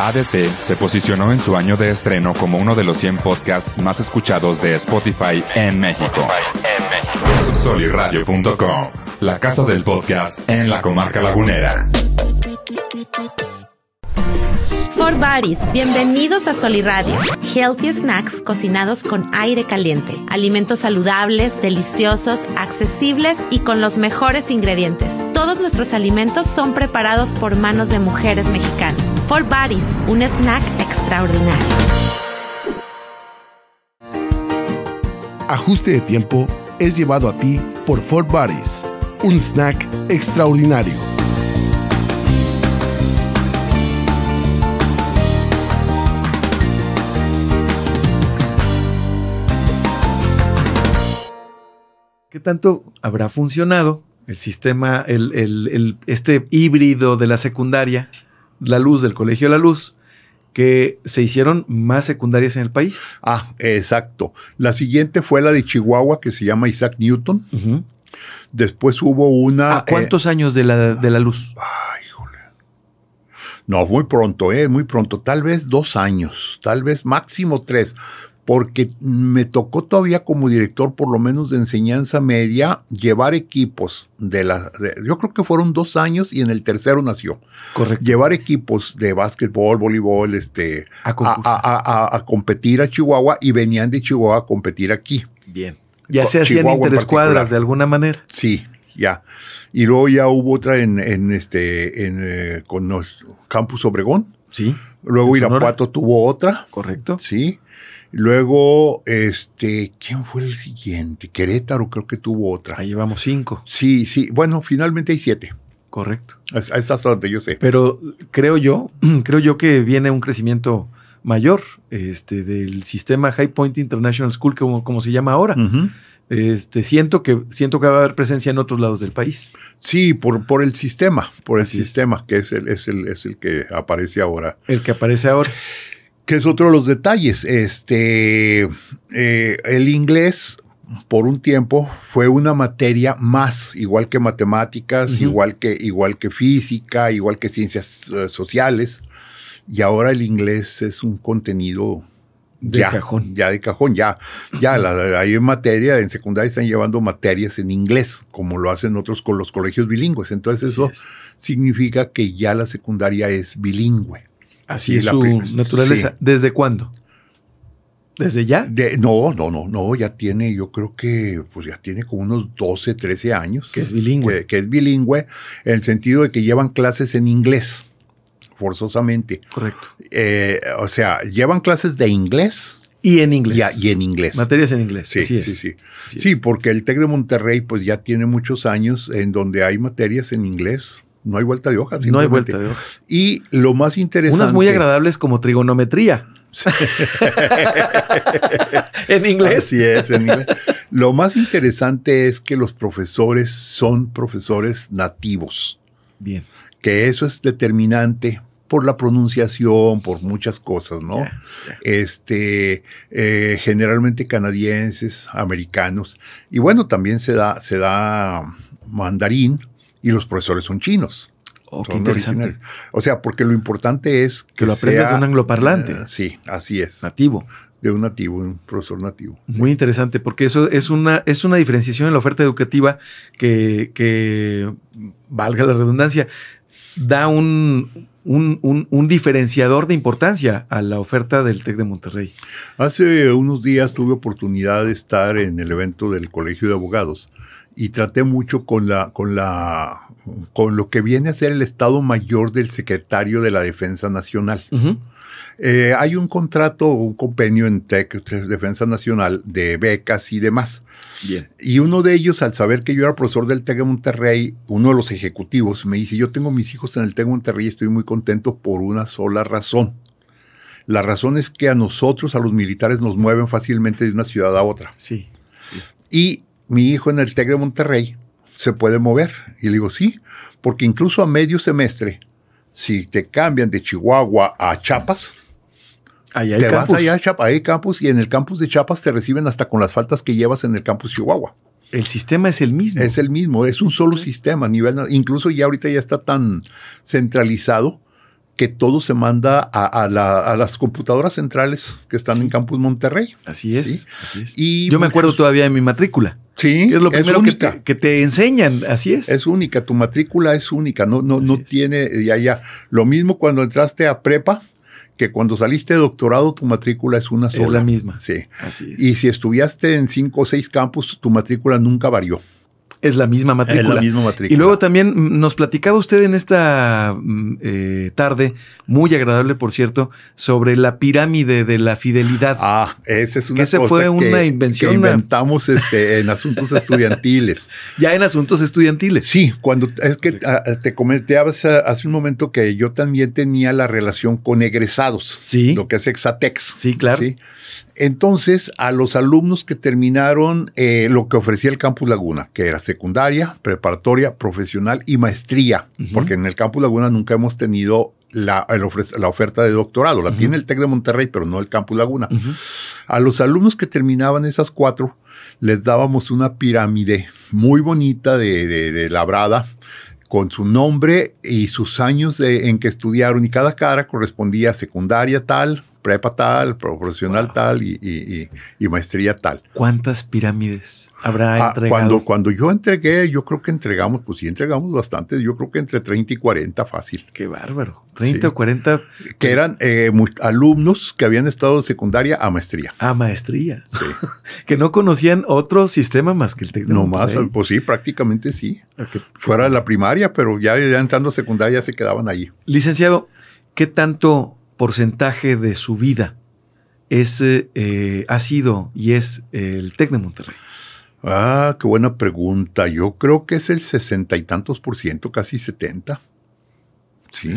ADT se posicionó en su año de estreno como uno de los 100 podcasts más escuchados de Spotify en México. Soliradio.com, la casa del podcast en la comarca lagunera. For Buddies, bienvenidos a Soliradio. Healthy snacks cocinados con aire caliente. Alimentos saludables, deliciosos, accesibles y con los mejores ingredientes. Todos nuestros alimentos son preparados por manos de mujeres mexicanas. For Buddies, un snack extraordinario. Ajuste de tiempo es llevado a ti por Fort Buddies, un snack extraordinario. ¿Qué tanto habrá funcionado el sistema, el, este híbrido de la secundaria, la luz del Colegio de la Luz, que se hicieron más secundarias en el país? Ah, exacto. La siguiente fue la de Chihuahua, que se llama Isaac Newton. Después hubo una... ¿A cuántos eh, años de la, de la luz? Ay, no, muy pronto, ¿eh? Muy pronto. Tal vez dos años, tal vez máximo tres porque me tocó todavía como director, por lo menos de enseñanza media, llevar equipos de la... yo creo que fueron dos años y en el tercero nació. Correcto. Llevar equipos de básquetbol, voleibol, este, a, competir a Chihuahua y venían de Chihuahua a competir aquí. Bien. Ya se hacían interescuadras de alguna manera. Sí, ya. Y luego ya hubo otra en, en este, en, eh, con los Campus Obregón. Sí. Luego. Irapuato tuvo otra. Correcto. Sí. Luego, este, ¿quién fue el siguiente? Querétaro creo que tuvo otra. Ahí llevamos cinco. Sí, sí. Bueno, finalmente hay siete. Correcto. Es- Esa es donde yo sé. Pero creo yo, creo yo que viene un crecimiento mayor este, del sistema High Point International School, como, como se llama ahora. Este, siento, que, siento que va a haber presencia en otros lados del país. Sí, por, por el sistema, por el Así es. sistema, que es el, es, el, es el que aparece ahora. El que aparece ahora. Que es otro de los detalles. Este, eh, el inglés, por un tiempo, fue una materia más, igual que matemáticas, igual, que, igual que física, igual que ciencias eh, sociales. Y ahora el inglés es un contenido De ya, cajón. Ya de cajón, ya. Ya, la- hay materia, en secundaria están llevando materias en inglés, como lo hacen otros con los colegios bilingües. Entonces eso es. significa que ya la secundaria es bilingüe. Así Sí, es su naturaleza. sí. ¿Desde cuándo? ¿Desde ya? De- no, no, no, no, ya tiene, yo creo que pues ya tiene como unos 12, 13 años. Que es bilingüe. Que, que es bilingüe en el sentido de que llevan clases en inglés, forzosamente. Correcto. Eh, o sea, llevan clases de inglés Y en inglés. y, y en inglés. Materias en inglés. Sí, Así es. sí, sí. Así Sí, es. porque el TEC de Monterrey pues ya tiene muchos años en donde hay materias en inglés. No hay vuelta de hoja. No hay vuelta de hoja. Y lo más interesante. Unas muy agradables como trigonometría. en inglés. Así es, en inglés. Lo más interesante es que los profesores son profesores nativos, Bien. que eso es determinante por la pronunciación, por muchas cosas, ¿no? Este, eh, generalmente canadienses, americanos, y bueno, también se da, se da mandarín y los profesores son chinos. Oh, qué interesante. originales. O sea, porque lo importante es que, Que lo aprendas sea, de un angloparlante. eh, sí, así es. Nativo. De un nativo, un profesor nativo. Muy interesante, porque eso es una, es una diferenciación en la oferta educativa que, que, valga la redundancia, da un, un, un- un diferenciador de importancia a la oferta del TEC de Monterrey. Hace unos días tuve oportunidad de estar en el evento del Colegio de Abogados y traté mucho con la, con la, con lo que viene a ser el Estado Mayor del Secretario de la Defensa Nacional. Eh, hay un contrato, un convenio en TEC, Defensa Nacional, de becas y demás. Bien. Y uno de ellos, al saber que yo era profesor del TEC de Monterrey, uno de los ejecutivos, me dice, yo tengo mis hijos en el TEC de Monterrey y estoy muy contento por una sola razón. La razón es que a nosotros, a los militares, nos mueven fácilmente de una ciudad a otra. Sí. Y mi hijo en el TEC de Monterrey se puede mover. Y le digo, sí, porque incluso a medio semestre, si te cambian de Chihuahua a Chiapas, Ahí hay te vas allá a Chiapas, hay campus, y en el campus de Chiapas te reciben hasta con las faltas que llevas en el campus Chihuahua. El sistema es el mismo. Es el mismo, es un solo sistema. A nivel, incluso ya ahorita ya está tan centralizado que todo se manda a, a la- a las computadoras centrales que están en Campus Monterrey. Así es. Sí. así es. Y Yo me muchos- acuerdo todavía de mi matrícula. Sí, que es lo primero que única. te, que te enseñan. Así es. Es única, tu matrícula es única, no, no, Así no es. tiene, ya, ya. Lo mismo cuando entraste a prepa, que cuando saliste de doctorado, tu matrícula es una sola. la misma. Sí. Así es. Y si estudiaste en cinco o seis campus, tu matrícula nunca varió. Es la misma matrícula. Es la misma matrícula. Y luego también nos platicaba usted en esta mm, eh, tarde, muy agradable por cierto, sobre la pirámide de la fidelidad. Ah, esa es una Que ese cosa fue que- una invención, que inventamos este, en asuntos estudiantiles. Ya en asuntos estudiantiles. Sí, cuando es que ah, te comenté hace, hace un momento que yo también tenía la relación con egresados, Sí. lo que es Exatex. Sí, claro. Entonces, a los alumnos que terminaron eh, lo que ofrecía el Campus Laguna, que era secundaria, preparatoria, profesional y maestría, porque en el Campus Laguna nunca hemos tenido la, oferta de doctorado. La tiene el TEC de Monterrey, pero no el Campus Laguna. A los alumnos que terminaban esas cuatro, les dábamos una pirámide muy bonita de, de- de labrada con su nombre y sus años de- en que estudiaron y cada cara correspondía a secundaria tal, prepa tal, profesional tal y, y- y- maestría tal. ¿Cuántas pirámides habrá Ah, entregado? cuando, cuando yo entregué, yo creo que entregamos, pues sí entregamos bastante, yo creo que entre 30 y 40 fácil. Qué bárbaro. 30 Sí. o 40 Que eran eh, alumnos que habían estado de secundaria a maestría. a maestría. que no conocían otro sistema más que el de No más, pues sí, prácticamente sí. Fuera de la primaria, pero ya, ya entrando a secundaria se quedaban allí. Licenciado, ¿qué tanto porcentaje de su vida es, eh, eh, ha sido y es el TEC de Monterrey? Ah, qué buena pregunta. Yo creo que es el sesenta y tantos por ciento, casi 70. Sí.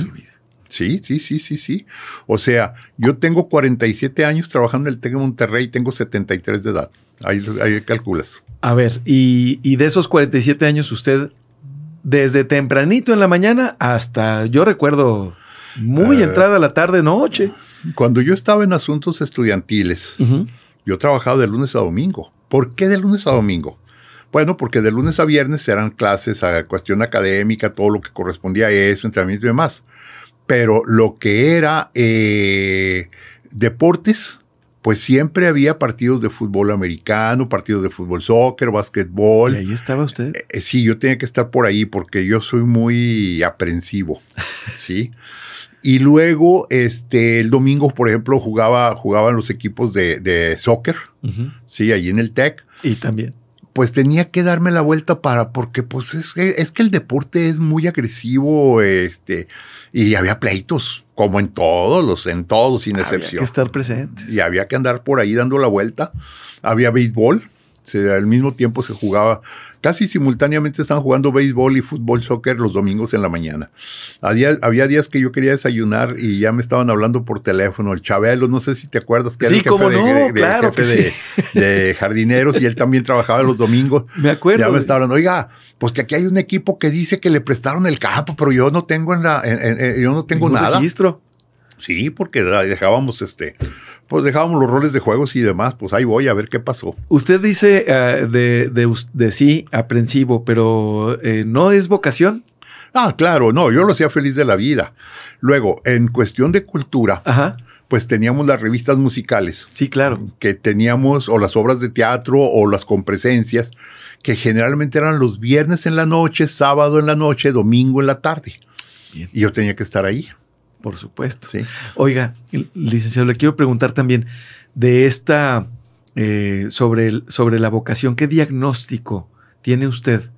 Sí, sí, sí, sí, sí. O sea, yo tengo 47 años trabajando en el TEC de Monterrey y tengo 73 de edad. Ahí, ahí calculas. A ver, y, y de esos 47 años, usted, desde tempranito en la mañana hasta, yo recuerdo, muy Eh, entrada la tarde, noche. Cuando yo estaba en asuntos estudiantiles, yo trabajaba de lunes a domingo. ¿Por qué de lunes a domingo? Bueno, porque de lunes a viernes eran clases a cuestión académica, todo lo que correspondía a eso, entrenamiento y demás. Pero lo que era eh, deportes, pues siempre había partidos de fútbol americano, partidos de fútbol soccer, Y básquetbol. ahí estaba usted. Eh, Sí, yo tenía que estar por ahí porque yo soy muy aprensivo, ¿sí? Y luego, este, el domingo, por ejemplo, jugaba, jugaban los equipos de, de soccer, sí, allí en el TEC. Y también. Pues tenía que darme la vuelta para, porque pues es que, es que el deporte es muy agresivo, este, y había pleitos, como en todos los, en todos, sin Había excepción que estar presentes. y había que andar por ahí dando la vuelta. Había béisbol, se- al mismo tiempo se jugaba, casi simultáneamente estaban jugando béisbol y fútbol, soccer los domingos en la mañana. Había, había días que yo quería desayunar y ya me estaban hablando por teléfono, el Chabelo, no sé si te acuerdas que Sí, era el jefe, de, no, de- de- claro jefe que de, sí. de jardineros y él también trabajaba los domingos. Me acuerdo. Ya me estaba hablando, oiga, pues que aquí hay un equipo que dice que le prestaron el campo, pero yo no tengo en la, en- en- en- yo no tengo nada. registro. Sí, porque dejábamos este, pues dejábamos los roles de juegos y demás, pues ahí voy a ver qué pasó. Usted dice eh, de, de de sí, aprensivo, pero eh, no es vocación. Ah, claro, no, yo lo hacía feliz de la vida. Luego, en cuestión de cultura, Ajá. pues teníamos las revistas musicales Sí, claro. que teníamos, o las obras de teatro, o las compresencias, que generalmente eran los viernes en la noche, sábado en la noche, domingo en la tarde. Bien. Y yo tenía que estar ahí. Por supuesto. Sí. Oiga, licenciado, le quiero preguntar también de esta, eh, sobre, el- sobre la vocación, ¿qué diagnóstico tiene usted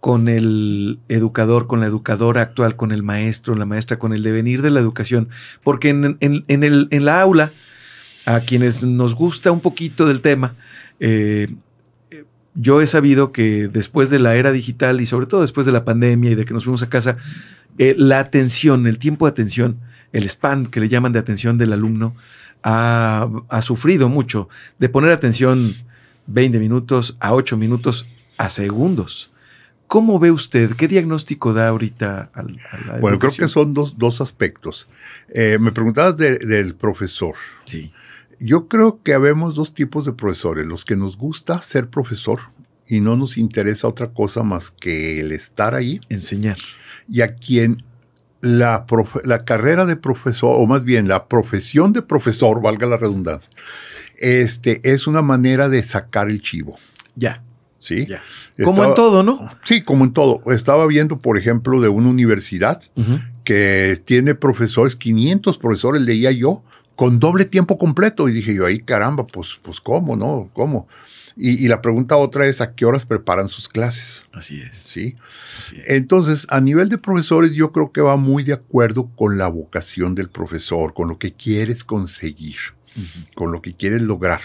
con el educador, con la educadora actual, con el maestro, la maestra, con el devenir de la educación? Porque en, en- en el, en la aula, a quienes nos gusta un poquito del tema, eh, yo he sabido que después de la era digital y sobre todo después de la pandemia y de que nos fuimos a casa, eh, la atención, el tiempo de atención, el span que le llaman de atención del alumno, ha, ha sufrido mucho de poner atención 20 minutos a 8 minutos a segundos. ¿Cómo ve usted? ¿Qué diagnóstico da ahorita al, a la Bueno, creo que son dos, dos aspectos. Eh, me preguntabas de- del profesor. Sí. Yo creo que habemos dos tipos de profesores, los que nos gusta ser profesor y no nos interesa otra cosa más que el estar ahí, Enseñar. y a quien la, profe- la carrera de profesor, o más bien la profesión de profesor, valga la redundancia, este, es una manera de sacar el chivo. Ya. ¿sí? Ya. Como en todo, ¿no? Sí, como en todo. Estaba viendo, por ejemplo, de una universidad que tiene profesores, 500 profesores, leía yo, con doble tiempo completo. Y dije yo, ahí caramba, pues, pues ¿cómo, no? ¿Cómo? Y, y la pregunta otra es, ¿a qué horas preparan sus clases? Así es. ¿Sí? así es. Entonces, a nivel de profesores, yo creo que va muy de acuerdo con la vocación del profesor, con lo que quieres conseguir, con lo que quieres lograr.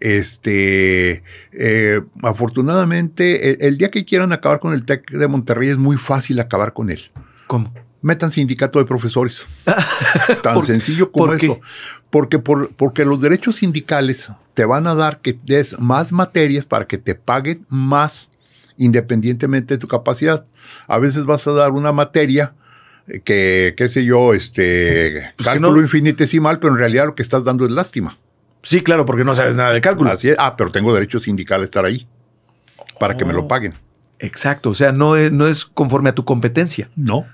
Este, eh, afortunadamente, el, el día que quieran acabar con el TEC de Monterrey es muy fácil acabar con él. ¿Cómo? Metan sindicato de profesores. Tan ¿Por- sencillo como por eso. Porque, por, porque los derechos sindicales te van a dar que des más materias para que te paguen más independientemente de tu capacidad. A veces vas a dar una materia eh, que, qué sé yo, este, Pues cálculo no. infinitesimal, pero en realidad lo que estás dando es lástima. Sí, claro, porque no sabes nada de cálculo. Así es. Ah, pero tengo derecho sindical a estar ahí para que me Oh. lo paguen. Exacto. O sea, no es, no es conforme a tu competencia. No.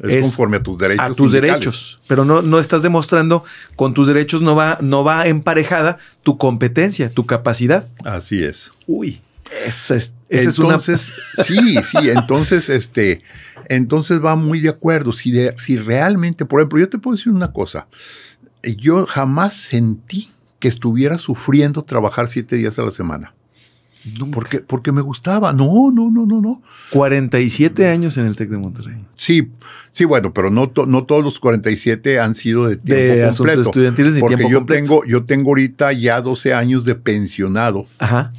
Es, conforme a tus derechos. A tus derechos. Pero no, no estás demostrando, con tus derechos no va, no va emparejada tu competencia, tu capacidad. Así es. Uy, esa es, entonces, sí, sí, entonces, este, entonces va muy de acuerdo. Si, de, si realmente, por ejemplo, yo te puedo decir una cosa. Yo jamás sentí que estuviera sufriendo trabajar siete días a la semana. Porque, porque me gustaba. No, no, no, no, no. 47 años en el TEC de Monterrey. Sí, sí, bueno, pero no, no todos los 47 han sido de tiempo de completo. estudiantiles porque yo tengo, yo tengo ahorita ya 12 años de pensionado. Ajá.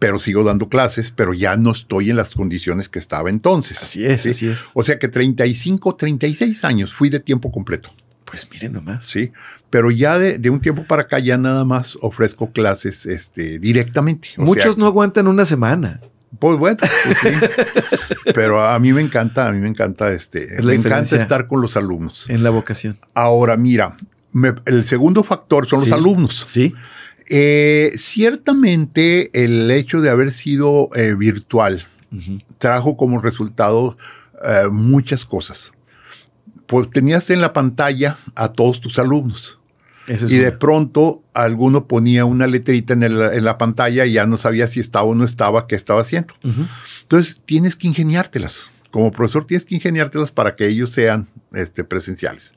Pero sigo dando clases, pero ya no estoy en las condiciones que estaba entonces. Así es, así es. O sea que 35, 36 años fui de tiempo completo. Pues miren nomás. Sí, pero ya de, un tiempo para acá ya nada más ofrezco clases este, directamente. Muchos no aguantan una semana. Pues bueno, pues sí. pero a mí me encanta, a mí me encanta este, me encanta estar con los alumnos. En la vocación. Ahora, mira, el segundo factor son los alumnos. Sí. Eh, ciertamente el hecho de haber sido eh, virtual trajo como resultado eh, muchas cosas pues tenías en la pantalla a todos tus alumnos. y de pronto alguno ponía una letrita en, la pantalla y ya no sabía si estaba o no estaba, qué estaba haciendo. Entonces tienes que ingeniártelas. Como profesor tienes que ingeniártelas para que ellos sean este, presenciales.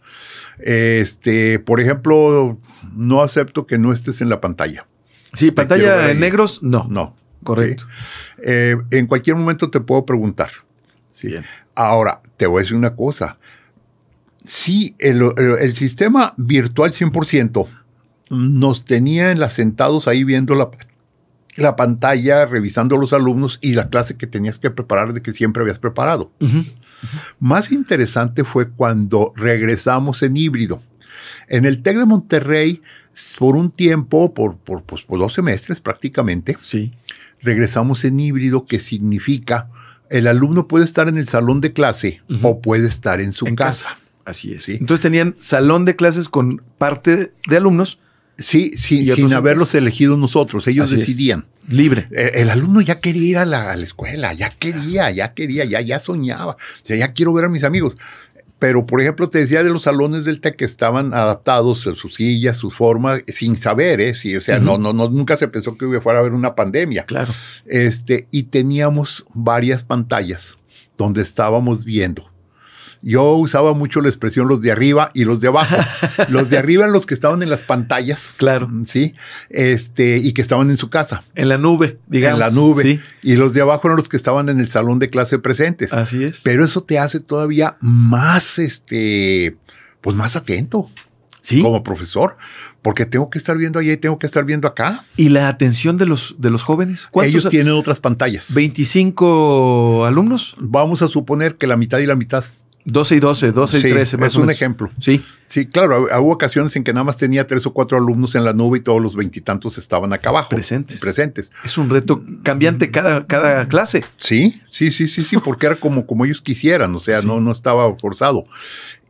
Este, por ejemplo, no acepto que no estés en la pantalla. Sí, pantalla en negros, no. No. Correcto. Eh, en cualquier momento te puedo preguntar. Sí. Ahora, te voy a decir una cosa sí, el, sistema virtual 100% nos tenía en las sentados ahí viendo la, la, pantalla, revisando los alumnos y la clase que tenías que preparar de que siempre habías preparado. Más interesante fue cuando regresamos en híbrido. En el TEC de Monterrey, por un tiempo, por, por, pues, por dos semestres prácticamente, sí. regresamos en híbrido, que significa el alumno puede estar en el salón de clase o puede estar en su casa. Así es. Entonces tenían salón de clases con parte de alumnos. Sí, sí sin haberlos elegido nosotros. Ellos decidían. Libre. Eh, el, alumno ya quería ir a la, escuela, ya quería, ya quería, ya, ya soñaba. O sea, ya quiero ver a mis amigos. Pero, por ejemplo, te decía de los salones del TEC que estaban adaptados, sus sillas, sus formas, sin saber, ¿eh? Sí, o sea, no, no, no, nunca se pensó que fuera a haber una pandemia. Claro. Este, y teníamos varias pantallas donde estábamos viendo yo usaba mucho la expresión los de arriba y los de abajo. los de arriba eran los que estaban en las pantallas. Claro. Sí. Este, y que estaban en su casa. En la nube, digamos. En la nube. Sí. Y los de abajo eran los que estaban en el salón de clase presentes. Así es. Pero eso te hace todavía más, este, pues más atento. Sí. Como profesor. Porque tengo que estar viendo allá y tengo que estar viendo acá. ¿Y la atención de los, de los jóvenes? Ellos tienen otras pantallas. ¿25 alumnos? Vamos a suponer que la mitad y la mitad. 12 y 12, 12 y 13 más Es un ejemplo. Sí. Sí, claro, hubo ocasiones en que nada más tenía tres o cuatro alumnos en la nube y todos los veintitantos estaban acá abajo. Presentes. Presentes. Es un reto cambiante cada, cada clase. Sí, sí, sí, sí, sí, porque era como, como ellos quisieran, o sea, no, no estaba forzado.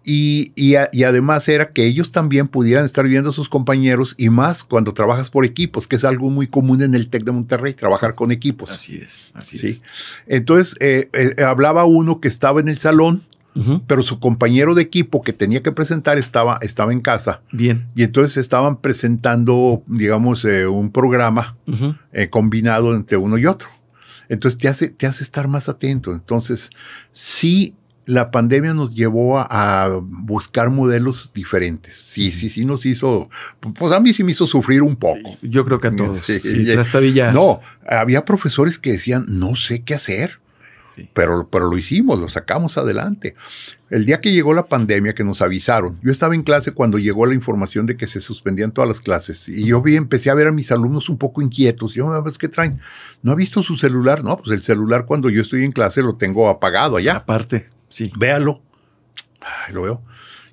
Y, y, además era que ellos también pudieran estar viendo a sus compañeros y más cuando trabajas por equipos, que es algo muy común en el TEC de Monterrey, trabajar con equipos. Así es, así ¿sí? Entonces, eh, eh, hablaba uno que estaba en el salón pero su compañero de equipo que tenía que presentar estaba, estaba en casa. Bien. Y entonces estaban presentando, digamos, eh, un programa eh, combinado entre uno y otro. Entonces te hace, te hace estar más atento. Entonces, sí, la pandemia nos llevó a, buscar modelos diferentes. Sí, sí, sí nos hizo, pues a mí sí me hizo sufrir un poco. yo creo que a todos. Sí, No, había profesores que decían, no sé qué hacer. Pero, pero lo hicimos, lo sacamos adelante. El día que llegó la pandemia, que nos avisaron, yo estaba en clase cuando llegó la información de que se suspendían todas las clases y yo vi, empecé a ver a mis alumnos un poco inquietos. Yo, ah, ¿qué traen? ¿No ha visto su celular? No, pues el celular cuando yo estoy en clase lo tengo apagado allá. Aparte, sí. Véalo. lo veo.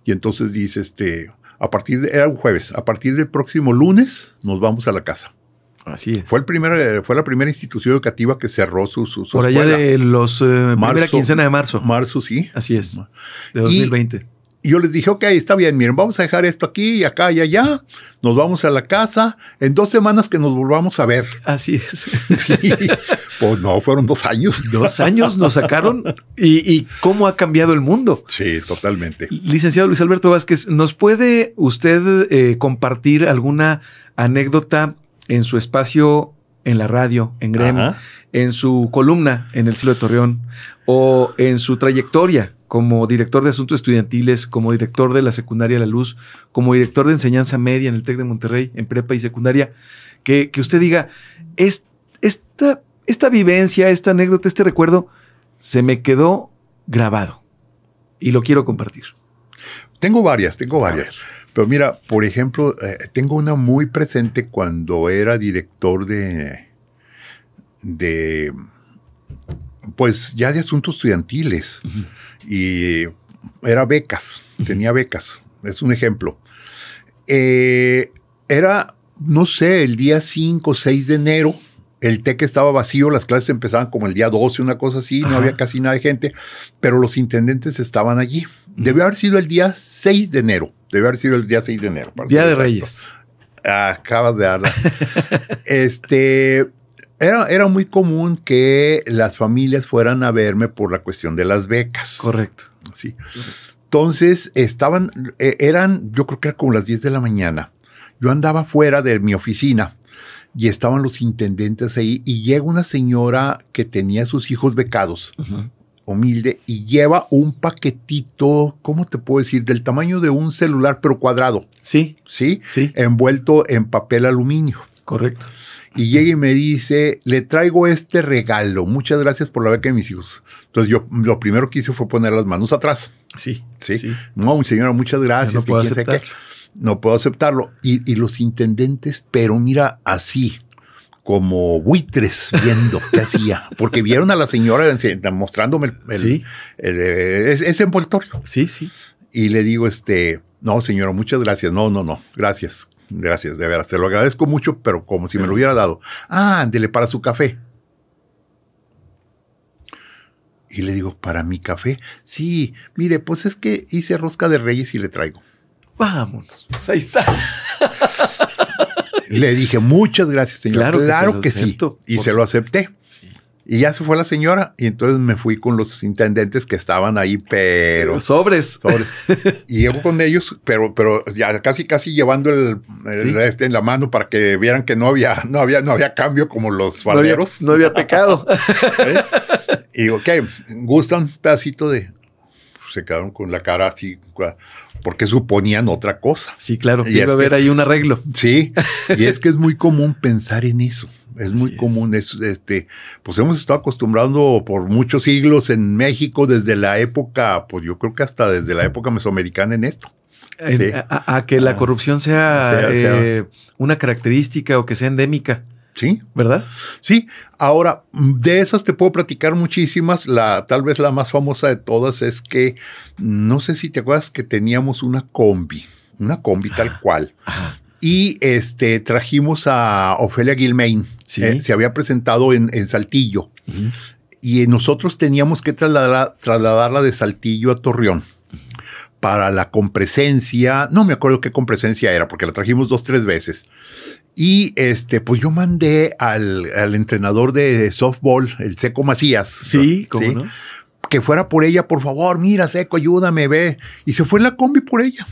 Y entonces dice, este, a partir de, era un jueves, a partir del próximo lunes nos vamos a la casa. Así es. Fue, el primer, eh, fue la primera institución educativa que cerró su, su, Por allá de los eh, primera quincena de marzo. Marzo, sí. Así es. De 2020. Y yo les dije, ok, está bien, miren, vamos a dejar esto aquí y acá y allá, nos vamos a la casa, en dos semanas que nos volvamos a ver. Así es. Sí. pues no, fueron dos años. Dos años nos sacaron y, y cómo ha cambiado el mundo. Sí, totalmente. Licenciado Luis Alberto Vázquez, ¿nos puede usted eh, compartir alguna anécdota en su espacio en la radio, en GREM, Ajá. en su columna en el Cielo de Torreón o en su trayectoria como director de asuntos estudiantiles, como director de la secundaria La Luz, como director de enseñanza media en el TEC de Monterrey, en prepa y secundaria, que, que usted diga, es, esta, esta vivencia, esta anécdota, este recuerdo, se me quedó grabado y lo quiero compartir. Tengo varias, tengo varias. Pero mira, por ejemplo, eh, tengo una muy presente cuando era director de, de, pues ya de asuntos estudiantiles. Y era becas, tenía becas. Es un ejemplo. Eh, era, no sé, el día 5 o 6 de enero. El TEC estaba vacío, las clases empezaban como el día 12, una cosa así, no había casi nada de gente, pero los intendentes estaban allí. Debió haber sido el día 6 de enero. Debe haber sido el día 6 de enero. para Día de exacto. Reyes. Acabas de darla. este, era, era muy común que las familias fueran a verme por la cuestión de las becas. Correcto. Sí. Entonces, estaban, eh, eran, yo creo que era como las 10 de la mañana. Yo andaba fuera de mi oficina y estaban los intendentes ahí y llega una señora que tenía a sus hijos becados, humilde, y lleva un paquetito, ¿cómo te puedo decir? Del tamaño de un celular, pero cuadrado, Sí, ¿sí? sí, Envuelto en papel aluminio. correcto. Y llega y me dice, le traigo este regalo, muchas gracias por la beca de mis hijos. Entonces yo lo primero que hice fue poner las manos atrás. Sí, Sí. No, señora, muchas gracias. Ya no que puedo quién sabe aceptar. qué. No puedo aceptarlo. Y, y los intendentes, pero mira, así, como buitres viendo qué hacía. Porque vieron a la señora mostrándome el, el- Sí. el- eh, ese ese envoltorio. Sí, sí. Y le digo, este, no, señora, muchas gracias. No, no, no, gracias. Gracias, de veras. Te lo agradezco mucho, pero como si me lo hubiera dado. Ah, ándele para su café. Y le digo, ¿para mi café? Sí, mire, pues es que hice rosca de reyes y le traigo. Vámonos. Pues ahí está. Le dije, muchas gracias, señor. Claro Claro, que sí. Y se lo acepté. Y ya se fue la señora. Y entonces me fui con los intendentes que estaban ahí, pero Sobres. Sobre. Y llego con ellos, pero, pero ya casi, casi llevando el, el Sí. este en la mano para que vieran que no había, no había, no había cambio como los No había, falderos. no había pecado. ¿eh? Y digo, ok, gustan un pedacito de. Se quedaron con la cara así, porque suponían otra cosa. Sí, claro. Y Iba a haber que- ahí un arreglo. Sí, y es que es muy común pensar en eso. Es muy es. común. Es, este, pues hemos estado acostumbrando por muchos siglos en México, desde la época, pues yo creo que hasta desde la época mesoamericana en esto. En- Sí. a, a que la Ah. corrupción sea, Sea- sea. eh, una característica o que sea endémica, Sí, ¿verdad? Sí, ahora de esas te puedo platicar muchísimas. La tal vez la más famosa de todas es que no sé si te acuerdas que teníamos una combi, una combi tal cual. Y este trajimos a Ofelia Gilmain. Sí. Eh, se había presentado en, en Saltillo y nosotros teníamos que trasladar- trasladarla de Saltillo a Torreón para la compresencia. No me acuerdo qué compresencia era porque la trajimos dos, tres veces. Y este, pues yo mandé al, al entrenador de softball, el Seco Macías. Sí, ¿cómo no? Que fuera por ella, por favor, mira, Seco, ayúdame, ve. Y se fue en la combi por ella.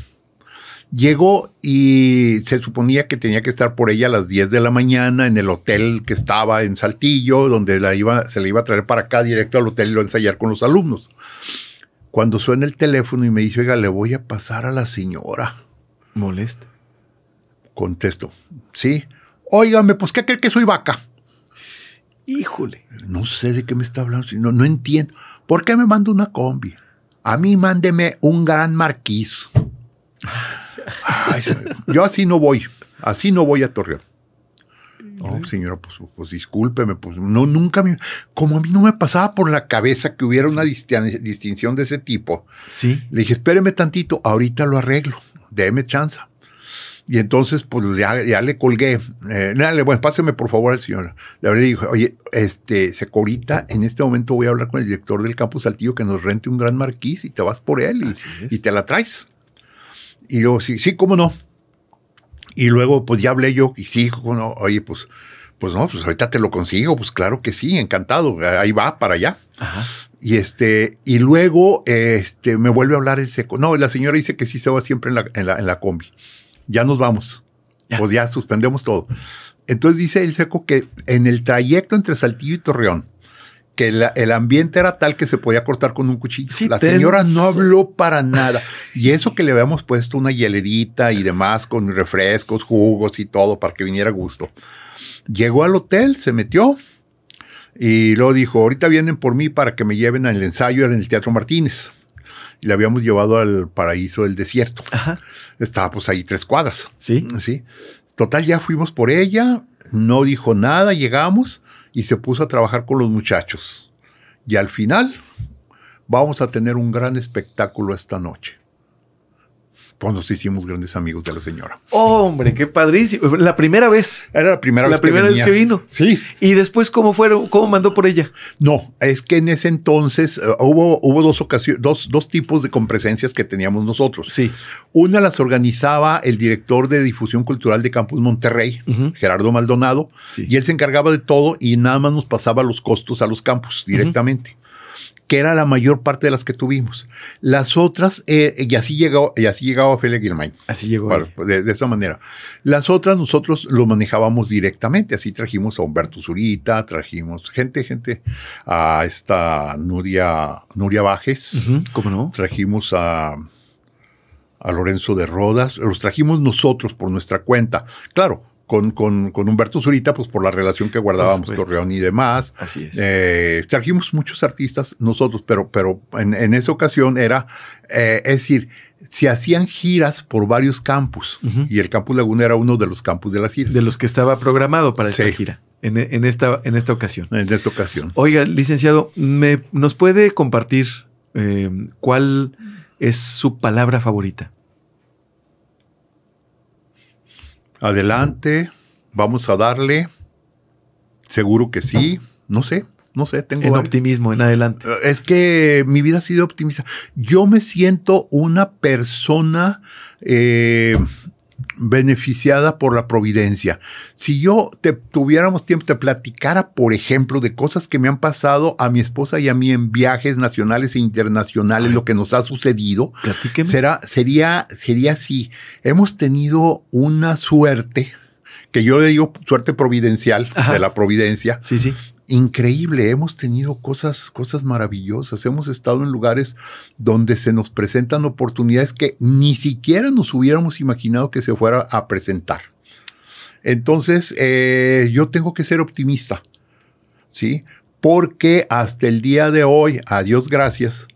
Llegó y se suponía que tenía que estar por ella a las 10 de la mañana en el hotel que estaba en Saltillo, donde la iba, se la iba a traer para acá directo al hotel y lo a ensayar con los alumnos. Cuando suena el teléfono y me dice, oiga, le voy a pasar a la señora. Molesta. Contesto, sí. Óigame, pues, ¿qué cree que soy vaca? Híjole. No sé de qué me está hablando, no, no entiendo. ¿Por qué me manda una combi? A mí mándeme un gran marquís. Ay, yo así no voy, así no voy a Torreón. No, señora, pues, pues discúlpeme, pues no, nunca me, como a mí no me pasaba por la cabeza que hubiera una distin- distinción de ese tipo. Sí. Le dije, espéreme tantito, ahorita lo arreglo, déme chance. Y entonces, pues ya, ya le colgué. Eh, dale, bueno, páseme por favor al señor. Le dije, oye, este, Secorita, en este momento voy a hablar con el director del campus Saltillo que nos rente un gran marquís y te vas por él y, y te la traes. Y yo, sí, sí, cómo no. Y luego, pues ya hablé yo, y sí, cómo no, oye, pues, pues no, pues ahorita te lo consigo, pues claro que sí, encantado, ahí va para allá. Ajá. Y este, y luego este, me vuelve a hablar el seco. No, la señora dice que sí se va siempre en la, en la, en la combi. Ya nos vamos. Pues ya suspendemos todo. Entonces dice el seco que en el trayecto entre Saltillo y Torreón, que el ambiente era tal que se podía cortar con un cuchillo. la señora no habló para nada. Y eso que le habíamos puesto una hielerita y demás con refrescos, jugos y todo para que viniera a gusto. Llegó al hotel, se metió, y luego dijo, ahorita vienen por mí para que me lleven al ensayo en el Teatro Martínez. Y le habíamos llevado al paraíso del desierto. Ajá. Estaba pues ahí tres cuadras. Sí. Sí. Total, ya fuimos por ella, no dijo nada, llegamos y se puso a trabajar con los muchachos. Y al final vamos a tener un gran espectáculo esta noche pues nos hicimos grandes amigos de la señora. hombre, qué padrísimo. La primera vez. Era la primera vez la primera vez que vino. Sí. ¿Y después cómo fueron? ¿Cómo mandó por ella? No, es que en ese entonces uh, hubo, hubo dos ocasiones, dos, dos tipos de compresencias que teníamos nosotros. Sí. Una las organizaba el director de difusión cultural de Campus Monterrey, Gerardo Maldonado, y él se encargaba de todo y nada más nos pasaba los costos a los campus directamente que era la mayor parte de las que tuvimos. Las otras, eh, y así llegó, y así llegaba Félix Gilmain. Así llegó. de, esa manera. Las otras nosotros lo manejábamos directamente. Así trajimos a Humberto Zurita, trajimos gente, gente, a esta Nuria, Nuria Bajes. ¿Cómo no? Trajimos a a Lorenzo de Rodas, los trajimos nosotros por nuestra cuenta. Claro, con, con, con, Humberto Zurita, pues por la relación que guardábamos Torreón y demás. Así es. Eh, trajimos muchos artistas nosotros, pero, pero en, en esa ocasión era, eh, es decir, se hacían giras por varios campus y el campus Laguna era uno de los campus de las giras. De los que estaba programado para esta gira. En, en, esta, en esta ocasión. En esta ocasión. Oiga, licenciado, ¿me, ¿nos puede compartir eh, cuál es su palabra favorita? Adelante, vamos a darle. Seguro que sí. No sé, no sé, tengo. En optimismo, en adelante. Es que mi vida ha sido optimista. Yo me siento una persona eh, beneficiada por la providencia. Si yo te tuviéramos tiempo, te platicara, por ejemplo, de cosas que me han pasado a mi esposa y a mí en viajes nacionales e internacionales, lo que nos ha sucedido, será, sería, sería así. Hemos tenido una suerte, que yo le digo suerte providencial, de la providencia, sí, sí increíble. Hemos tenido cosas, cosas maravillosas. Hemos estado en lugares donde se nos presentan oportunidades que ni siquiera nos hubiéramos imaginado que se fuera a presentar. Entonces, eh, yo tengo que ser optimista, ¿sí? Porque hasta el día de hoy, a Dios gracias,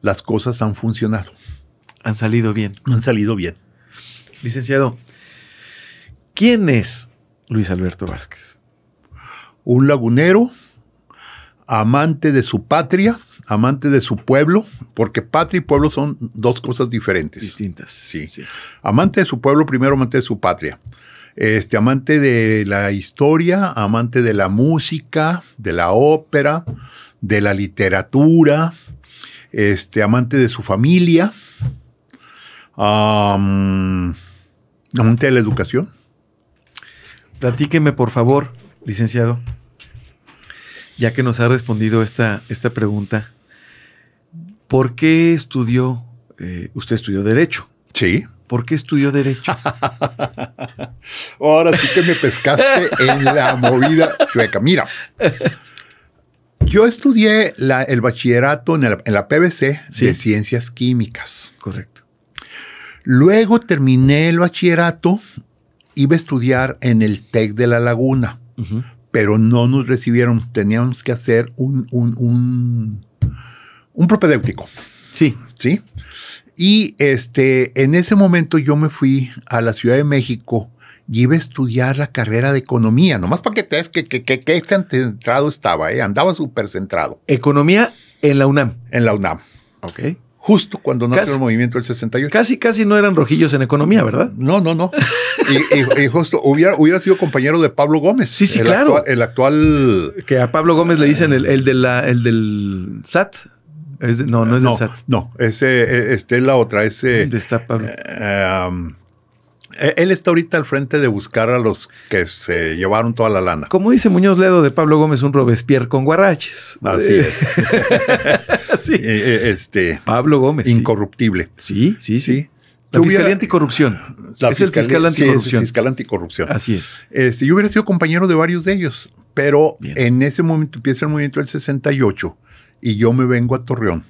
las cosas han funcionado. Han salido bien. Han salido bien. Licenciado, ¿quién es Luis Alberto Vázquez? Un lagunero, amante de su patria, amante de su pueblo, porque patria y pueblo son dos cosas diferentes. Distintas. Sí. Amante de su pueblo, primero amante de su patria. Este, amante de la historia, amante de la música, de la ópera, de la literatura, este, amante de su familia, amante de la educación. Platíqueme, por favor, licenciado, ya que nos ha respondido esta, esta pregunta, ¿por qué estudió, eh, usted estudió Derecho? Sí. ¿Por qué estudió Derecho? Ahora sí que me pescaste en la movida chueca. Mira, yo estudié el bachillerato en, la PBC de Ciencias Químicas. Correcto. Luego terminé el bachillerato, iba a estudiar en el TEC de La Laguna pero no nos recibieron. Teníamos que hacer un, un, un, propedéutico. Sí. Sí. Y este, en ese momento yo me fui a la Ciudad de México y iba a estudiar la carrera de economía, nomás para que te des que, que, que, que centrado estaba, ¿eh? andaba súper centrado. Economía en la UNAM. En la UNAM. Ok. Justo cuando nació Casi- el movimiento del 68. Casi, casi no eran rojillos en economía, ¿verdad? No, no, no. Y, y- y justo hubiera, hubiera sido compañero de Pablo Gómez. Sí, sí, el claro. actual- el actual. Que a Pablo Gómez le dicen el, el de la, el del SAT. Es no, no es no, del SAT. no, ese, eh, este es la otra, ese. ¿Dónde está Pablo? eh, um, eh, él está ahorita al frente de buscar a los que se llevaron toda la lana. Como dice Muñoz Ledo de Pablo Gómez, un Robespierre con guaraches. Así es. Sí. Eh, eh, este, Pablo Gómez. incorruptible. Sí, sí, sí. Sí. La Yo Fiscalía hubiera- Anticorrupción. La es el fiscal fiscalía- sí, es el anticorrupción. fiscal anticorrupción. Así es. Este, yo hubiera sido compañero de varios de ellos, pero Bien. en ese momento empieza el movimiento del 68 y yo me vengo a Torreón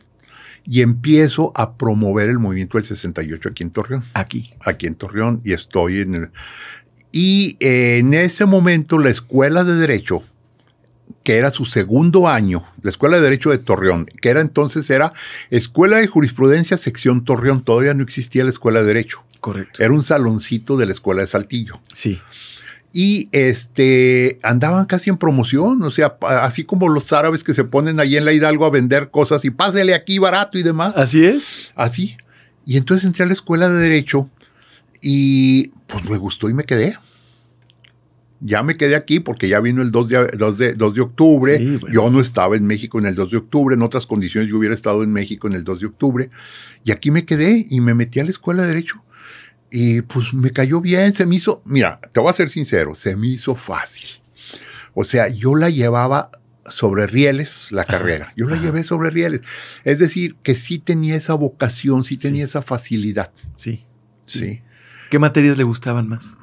y empiezo a promover el movimiento del 68 aquí en Torreón, Aquí. aquí en Torreón y estoy en el... Y eh, en ese momento la escuela de derecho, que era su segundo año, la escuela de derecho de Torreón, que era entonces era Escuela de Jurisprudencia sección Torreón, todavía no existía la escuela de derecho, Correcto. era un saloncito de la escuela de Saltillo Sí. Y este andaban casi en promoción, o sea, así como los árabes que se ponen ahí en la Hidalgo a vender cosas y pásele aquí barato y demás, Así es. así. Y entonces entré a la escuela de derecho y pues me gustó y me quedé. Ya me quedé aquí porque ya vino el 2 de, 2 de, 2 de octubre. Sí, bueno. Yo no estaba en México en el 2 de octubre. En otras condiciones yo hubiera estado en México en el 2 de octubre. Y aquí me quedé y me metí a la escuela de Derecho. Y pues me cayó bien, se me hizo, mira, te voy a ser sincero, se me hizo fácil. O sea, yo la llevaba sobre rieles la carrera. Yo la llevé sobre rieles. Es decir, que sí tenía esa vocación, sí tenía esa facilidad. Sí. Sí. ¿Qué materias le gustaban más?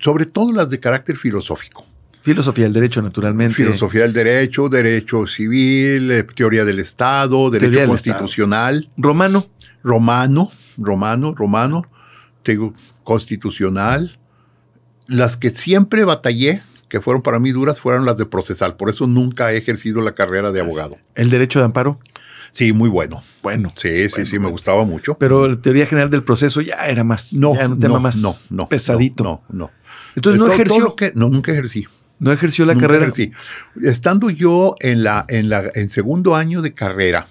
Sobre todo las de carácter filosófico. Filosofía del derecho, naturalmente. Filosofía del derecho, derecho civil, eh, teoría del Estado, derecho del constitucional, Romano. romano, romano, romano, digo, constitucional. Las que siempre batallé, que fueron para mí duras, fueron las de procesal. Por eso nunca he ejercido la carrera de abogado. El derecho de amparo. Sí, muy bueno. Bueno. Sí, sí, Bueno, sí, me bueno. gustaba mucho. Pero la teoría general del proceso ya era más. No, era un tema no, más no, no, pesadito. No, no. Entonces no Todo- ejerció. que- no, nunca ejercí. No ejerció la Nunca carrera. ejercí. Estando yo en la, en la, en segundo año de carrera,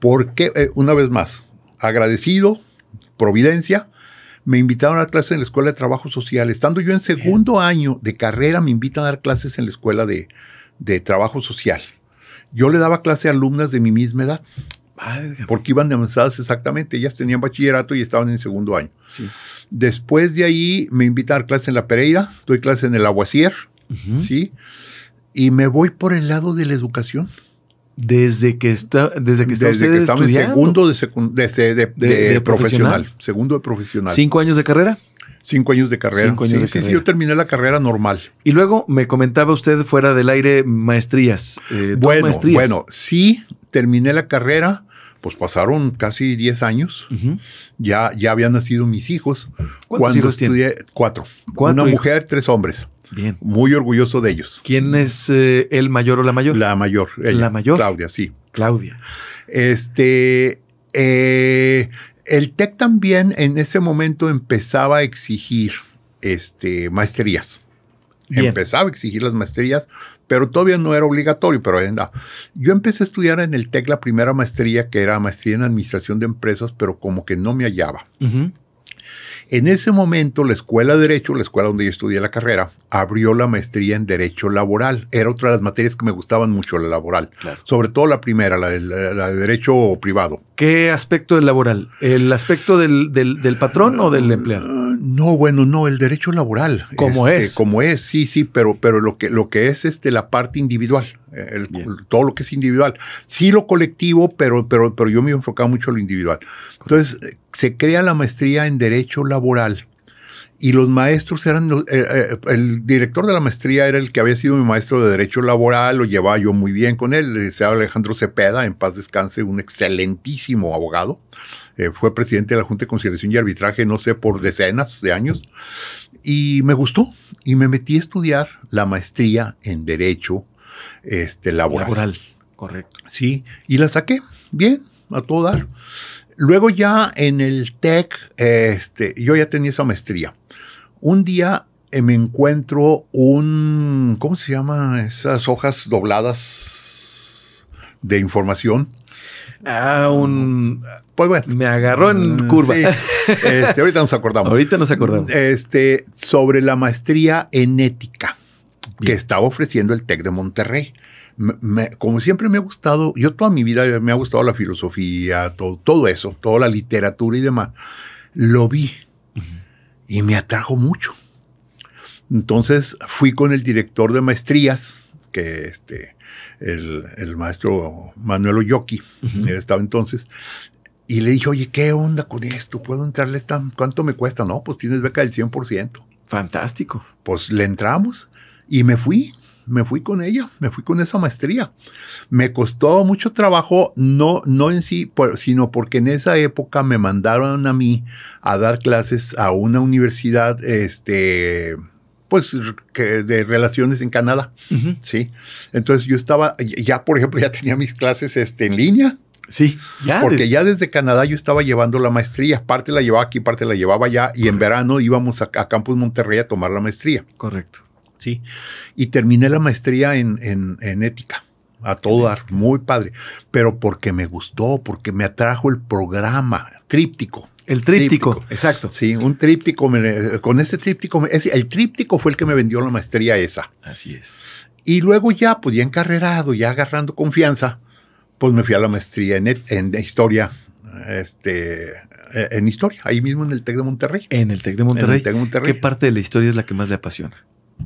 porque, eh, una vez más, agradecido, Providencia, me invitaron a dar clases en la Escuela de Trabajo Social. Estando yo en segundo año de carrera, me invitan a dar clases en la Escuela de, de Trabajo Social. Yo le daba clase a alumnas de mi misma edad, Válgame. porque iban de avanzadas exactamente. Ellas tenían bachillerato y estaban en segundo año. Sí. Después de ahí me invitan a dar clase en la Pereira, doy clase en el Aguasier, Ujú. ¿sí? Y me voy por el lado de la educación. Desde que está, desde que está Desde usted que estaba en segundo de, profesional. profesional. Segundo de profesional. Cinco años de carrera. Cinco años de carrera. Cinco años sí, de sí, sí, carrera. yo terminé la carrera normal. Y luego me comentaba usted fuera del aire maestrías. eh, Bueno, maestrías. bueno, sí, terminé la carrera, pues pasaron casi 10 años. Ya, ya habían nacido mis hijos. ¿Cuántos Cuando hijos tiene? estudié, cuatro. Cuatro Una hijos. mujer, tres hombres. Bien. Muy orgulloso de ellos. ¿Quién es eh, el mayor o la mayor? La mayor. ella, La mayor. Claudia, sí. Claudia. Este, eh, el TEC también en ese momento empezaba a exigir este, maestrías. Bien. Empezaba a exigir las maestrías, pero todavía no era obligatorio. Pero anda. yo empecé a estudiar en el TEC la primera maestría, que era maestría en administración de empresas, pero como que no me hallaba. En ese momento, la Escuela de Derecho, la escuela donde yo estudié la carrera, abrió la maestría en Derecho Laboral. Era otra de las materias que me gustaban mucho, la laboral. Claro. Sobre todo la primera, la de, la de Derecho Privado. ¿Qué aspecto del laboral? ¿El aspecto del, del- del patrón o del empleado? Ah, No, bueno, no, el derecho laboral. Como Este, es. Como es, sí, sí, pero, pero lo, que, lo que es este, la parte individual, el- todo lo que es individual. Sí lo colectivo, pero, pero, pero yo me enfocaba mucho a lo individual. Entonces, se crea la maestría en Derecho Laboral y los maestros eran, eh, eh, el director de la maestría era el que había sido mi maestro de Derecho Laboral, lo llevaba yo muy bien con él, se Alejandro Cepeda, en paz descanse, un excelentísimo abogado. Eh, fue presidente de la Junta de Conciliación y Arbitraje, no sé, por decenas de años. Y me gustó y me metí a estudiar la maestría en Derecho este, laboral. Laboral. Correcto. Sí, y la saqué bien, a todo dar. Luego ya en el TEC, este, yo ya tenía esa maestría. Un día eh, me encuentro un, ¿cómo se llama? Esas hojas dobladas de información. Ah, un. Pues bueno. Me agarró en curva. Sí. Este, ahorita nos acordamos. Ahorita nos acordamos. Este, sobre la maestría en ética que estaba ofreciendo el TEC de Monterrey. Me- me- como siempre me ha gustado, yo toda mi vida me ha gustado la filosofía, todo, todo eso, toda la literatura y demás. Lo vi y me atrajo mucho. Entonces fui con el director de maestrías, que este, el, el maestro Manuel Oyoki, él estaba entonces, y le dije, oye, ¿qué onda con esto? ¿Puedo entrarle? Tan, ¿Cuánto me cuesta? No, pues tienes beca del 100%. Fantástico. Pues le entramos y me fui, me fui con ella, me fui con esa maestría. Me costó mucho trabajo, no, no en sí, por- sino porque en esa época me mandaron a mí a dar clases a una universidad, este, pues, que de relaciones en Canadá. ¿sí? Entonces yo estaba, ya por ejemplo, ya tenía mis clases este, en línea, Sí, ya. porque ya desde Canadá yo estaba llevando la maestría, parte la llevaba aquí, parte la llevaba allá, y en verano íbamos a, a Campus Monterrey a tomar la maestría. Correcto. Sí. Y terminé la maestría en, en- en ética. A todo dar, muy padre. Pero porque me gustó, porque me atrajo el programa, tríptico. El tríptico, Tríptico. exacto. Sí, un tríptico. me- con ese tríptico, ese- el tríptico fue el que me vendió la maestría esa. Así es. Y luego ya, pues ya encarrerado, ya agarrando confianza, pues me fui a la maestría en, en historia, este, eh, en historia, ahí mismo en el TEC de Monterrey. En el TEC de En Monterrey. el TEC de Monterrey. ¿Qué parte de la historia es la que más le apasiona?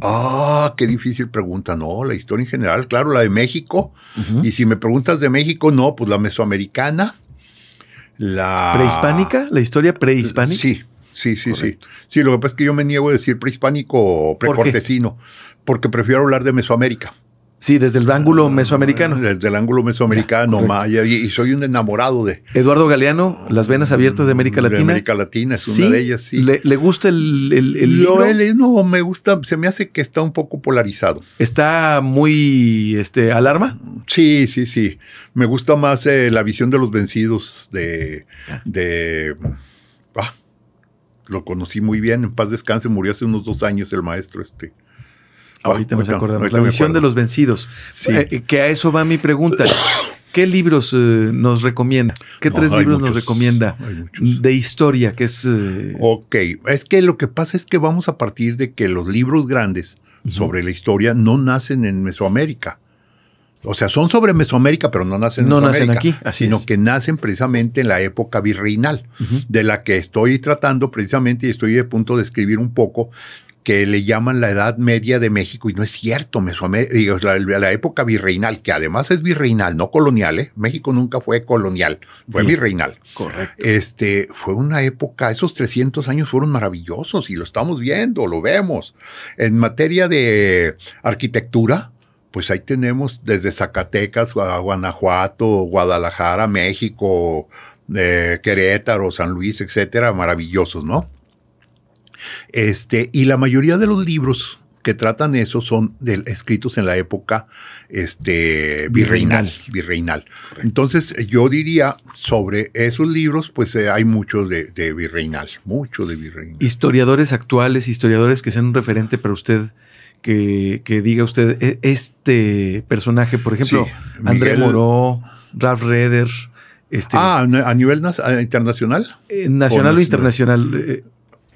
Ah, qué difícil pregunta. No, la historia en general, claro, la de México. Y si me preguntas de México, no, pues la mesoamericana, la ¿Prehispánica? ¿La historia prehispánica? Sí, sí, sí, Correcto. sí. Sí, lo que pasa es que yo me niego a decir prehispánico o precortesino, porque prefiero hablar de Mesoamérica. Sí, desde el ángulo mesoamericano. Desde el ángulo mesoamericano, maya, y, y soy un enamorado de, Eduardo Galeano, Las Venas Abiertas de América de Latina. América Latina, es Sí, una de ellas, sí. ¿Le, le gusta el, el- el Lo libro? he leído, no, me gusta, se me hace que está un poco polarizado. ¿Está muy este, alarma? Sí, sí, sí. Me gusta más eh, la visión de los vencidos de, de ah, lo conocí muy bien. En paz descanse, murió hace unos dos años el maestro este. Ahorita nos ahorita- acordamos. ahorita La visión de los vencidos. Sí. Eh, que a eso va mi pregunta. ¿Qué libros eh, nos recomienda? ¿Qué No, tres libros nos recomienda de historia? Que es eh, Ok, es que lo que pasa es que vamos a partir de que los libros grandes sobre la historia no nacen en Mesoamérica. O sea, son sobre Mesoamérica, pero no nacen en No nacen aquí, así sino es. que nacen precisamente en la época virreinal, de la que estoy tratando precisamente y estoy a punto de escribir un poco que le llaman la Edad Media de México, y no es cierto, Mesoamérica, digo, la, la época virreinal, que además es virreinal, no colonial, ¿eh? México nunca fue colonial, fue Bien. virreinal. correcto. Este, fue una época, esos 300 años fueron maravillosos y lo estamos viendo, lo vemos. En materia de arquitectura, pues ahí tenemos desde Zacatecas, Gua- Guanajuato, Guadalajara, México, eh, Querétaro, San Luis, etcétera, maravillosos, ¿no? Este, y la mayoría de los libros que tratan eso son del- escritos en la época este, virreinal. virreinal. Entonces, yo diría sobre esos libros, pues eh, hay mucho de, de virreinal, mucho de virreinal. Historiadores actuales, historiadores que sean un referente para usted, que, que diga usted, e- este personaje, por ejemplo, Sí, André Miguel- Moró, Ralph Reder, este, Ah, a nivel internacional. eh, nacional o o internacional. eh,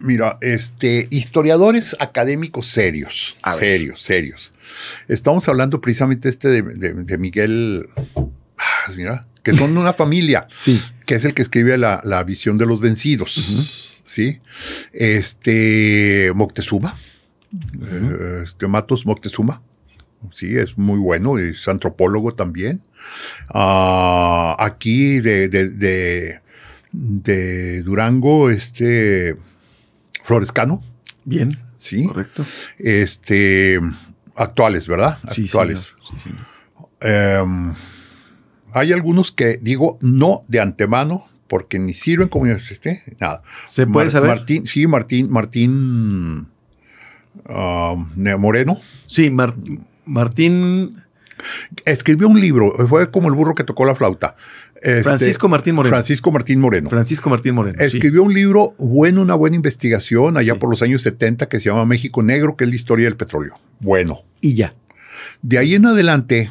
Mira, este, historiadores académicos serios, A ver. serios, serios. Estamos hablando precisamente este de, de- de Miguel, ah, mira, que son una familia, sí, que es el que escribe la, la visión de los vencidos, ¿sí? Este, Moctezuma, eh, este, Matos Moctezuma, sí, es muy bueno, es antropólogo también. Ah, aquí de, de, de, de Durango, este, Florescano, bien, sí, correcto. este, actuales, ¿verdad? Sí, actuales. señor, sí, señor. Em, hay algunos que digo no de antemano porque ni sirven como este, nada. ¿Se puede Mar- saber? Martín, sí, Martín, Martín Ne- Moreno Sí, Mar- Martín escribió un libro, fue como el burro que tocó la flauta. Este, Francisco Martín Moreno. Francisco Martín Moreno. Francisco Martín Moreno. sí. Escribió un libro bueno, una buena investigación allá Sí. por los años 70 que se llama México Negro, que es la historia del petróleo. Bueno. Y ya. De ahí en adelante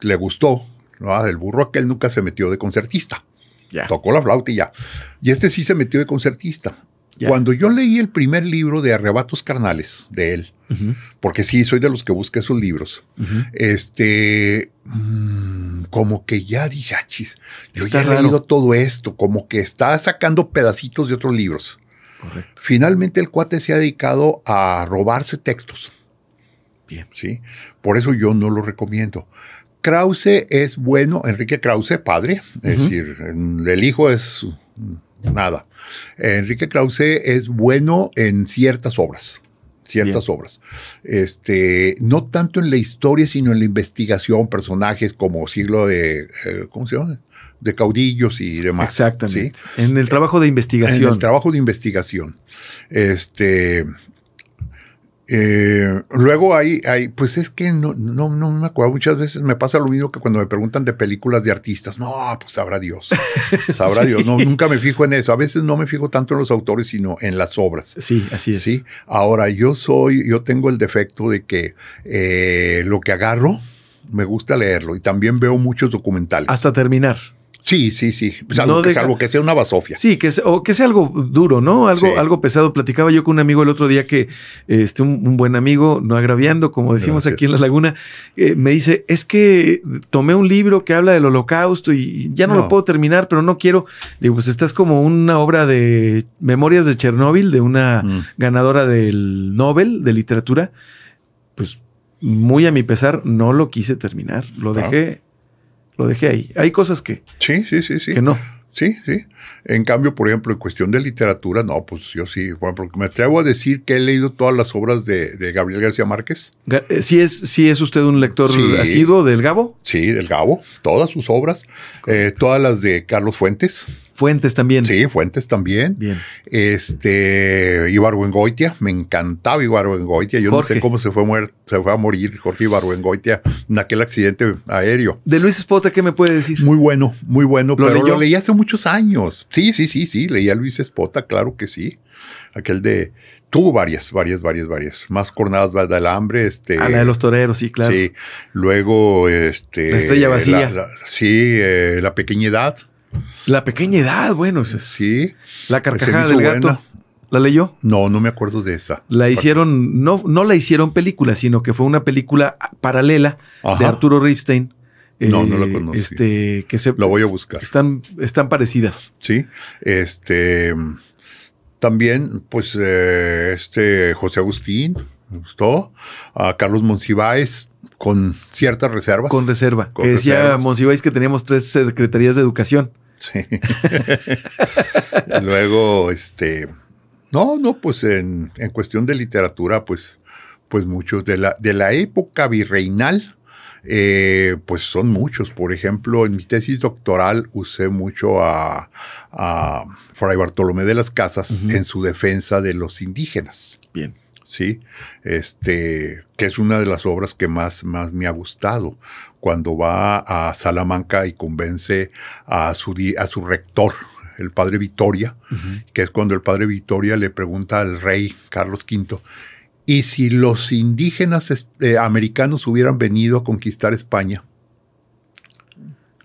le gustó, ¿no? El burro aquel nunca se metió de concertista. Ya. Tocó la flauta y ya. Y este sí se metió de concertista. Ya. Cuando yo leí el primer libro de Arrebatos Carnales de él, Porque sí, soy de los que busca esos libros, este, mm, como que ya dije, "Ah, chis, yo Está ya he leído todo esto, como que está sacando pedacitos de otros libros. Correcto. Finalmente el cuate se ha dedicado a robarse textos. Bien. ¿sí? Por eso yo no lo recomiendo. Krause es bueno, Enrique Krause, padre, es decir, el hijo es nada. Enrique Krause es bueno en ciertas obras, ciertas obras. Este, no tanto en la historia, sino en la investigación, personajes como siglo de, eh, ¿cómo se llama? De caudillos y demás. Exactamente. ¿sí? En el trabajo de En investigación. el trabajo de investigación. Este. Eh, luego hay, hay, pues es que no, no, no me acuerdo. Muchas veces me pasa lo mismo que cuando me preguntan de películas de artistas. No, pues sabrá Dios. Sabrá Sí. Dios. No, nunca me fijo en eso. A veces no me fijo tanto en los autores, sino en las obras. Sí, así es. Sí. Ahora, yo soy, yo tengo el defecto de que eh, lo que agarro me gusta leerlo y también veo muchos documentales. Hasta terminar. Sí, sí, sí. Salvo, No que, deja- salvo que sea una basofia. Sí, que, es- o que sea algo duro, ¿no? Algo, Sí. algo pesado. Platicaba yo con un amigo el otro día que, este, un, un buen amigo, no agraviando, como decimos Gracias. aquí en La Laguna, eh, me dice, es que tomé un libro que habla del holocausto y ya no, No. lo puedo terminar, pero no quiero. Le digo, pues esta es como una obra de Memorias de Chernóbil, de una Mm. ganadora del Nobel de literatura. Pues muy a mi pesar, no lo quise terminar. Lo dejé, lo dejé ahí. Hay cosas que, Sí, sí, sí, sí. que no. Sí, sí. En cambio, por ejemplo, en cuestión de literatura, no, pues yo sí, por ejemplo, me atrevo a decir que he leído todas las obras de, de Gabriel García Márquez. Eh, ¿Sí es, sí es usted un lector Sí. asiduo del Gabo? Sí, del Gabo, todas sus obras, eh, todas las de Carlos Fuentes. Fuentes también. Sí, Fuentes también. Bien. Este, Ibargüengoitia, me encantaba Ibargüengoitia. Yo Jorge. no sé cómo se fue, muer- se fue a morir Jorge Ibargüengoitia en aquel accidente aéreo. De Luis Espota, ¿qué me puede decir? Muy bueno, muy bueno, ¿Lo pero leyó? lo leí hace muchos años. Sí, sí, sí, sí, leía a Luis Espota, claro que sí. Aquel de, tuvo varias, varias, varias, varias. Más cornadas del hambre, este. A la de los toreros, sí, claro. Sí, luego, este. La estrella vacía. la- la- sí, eh, la pequeña edad. La pequeña edad, bueno, es Sí. la carcajada se me del gato. buena. ¿La leyó? No, no me acuerdo de esa. La hicieron, no, no la hicieron película, sino que fue una película paralela de. Arturo Ripstein. No, no la eh, conocí. Este, que se, La voy a buscar. Están, están parecidas. Sí. Este. También, pues, eh, este José Agustín, me gustó. A Carlos Monsiváis, con ciertas reservas. Con reserva. Con que decía. Monsiváis que teníamos tres secretarías de educación. Sí. Luego, este. No, no, pues en, en cuestión de literatura, pues, pues muchos. De la, de la época virreinal, eh, pues son muchos. Por ejemplo, en mi tesis doctoral usé mucho a, a Fray Bartolomé de las Casas en su defensa de los indígenas. Bien. Sí, este, que es una de las obras que más, más me ha gustado. Cuando va a Salamanca y convence a su, a su rector, el padre Vitoria, que es cuando el padre Vitoria le pregunta al rey Carlos V, ¿y si los indígenas es- eh, americanos hubieran venido a conquistar España?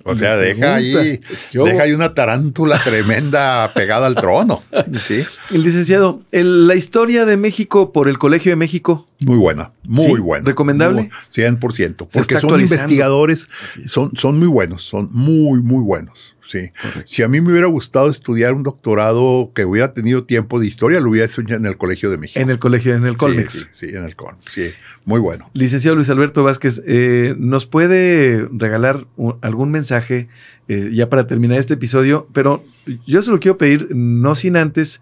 O sea, Me deja ahí, deja ahí una tarántula tremenda pegada al trono. Sí. El licenciado, el- la historia de México por el Colegio de México. Muy buena, muy Sí, buena. ¿recomendable? Muy bu- 100%. Se Porque son investigadores, son, son muy buenos, son muy, muy buenos. Sí. Si a mí me hubiera gustado estudiar un doctorado que hubiera tenido tiempo de historia, lo hubiera hecho en el Colegio de México. En el colegio, en el Colmex. Sí, sí, en el Colmex. Sí, muy bueno. Licenciado Luis Alberto Vázquez, eh, ¿nos puede regalar un- algún mensaje eh, ya para terminar este episodio? Pero yo se lo quiero pedir, no sin antes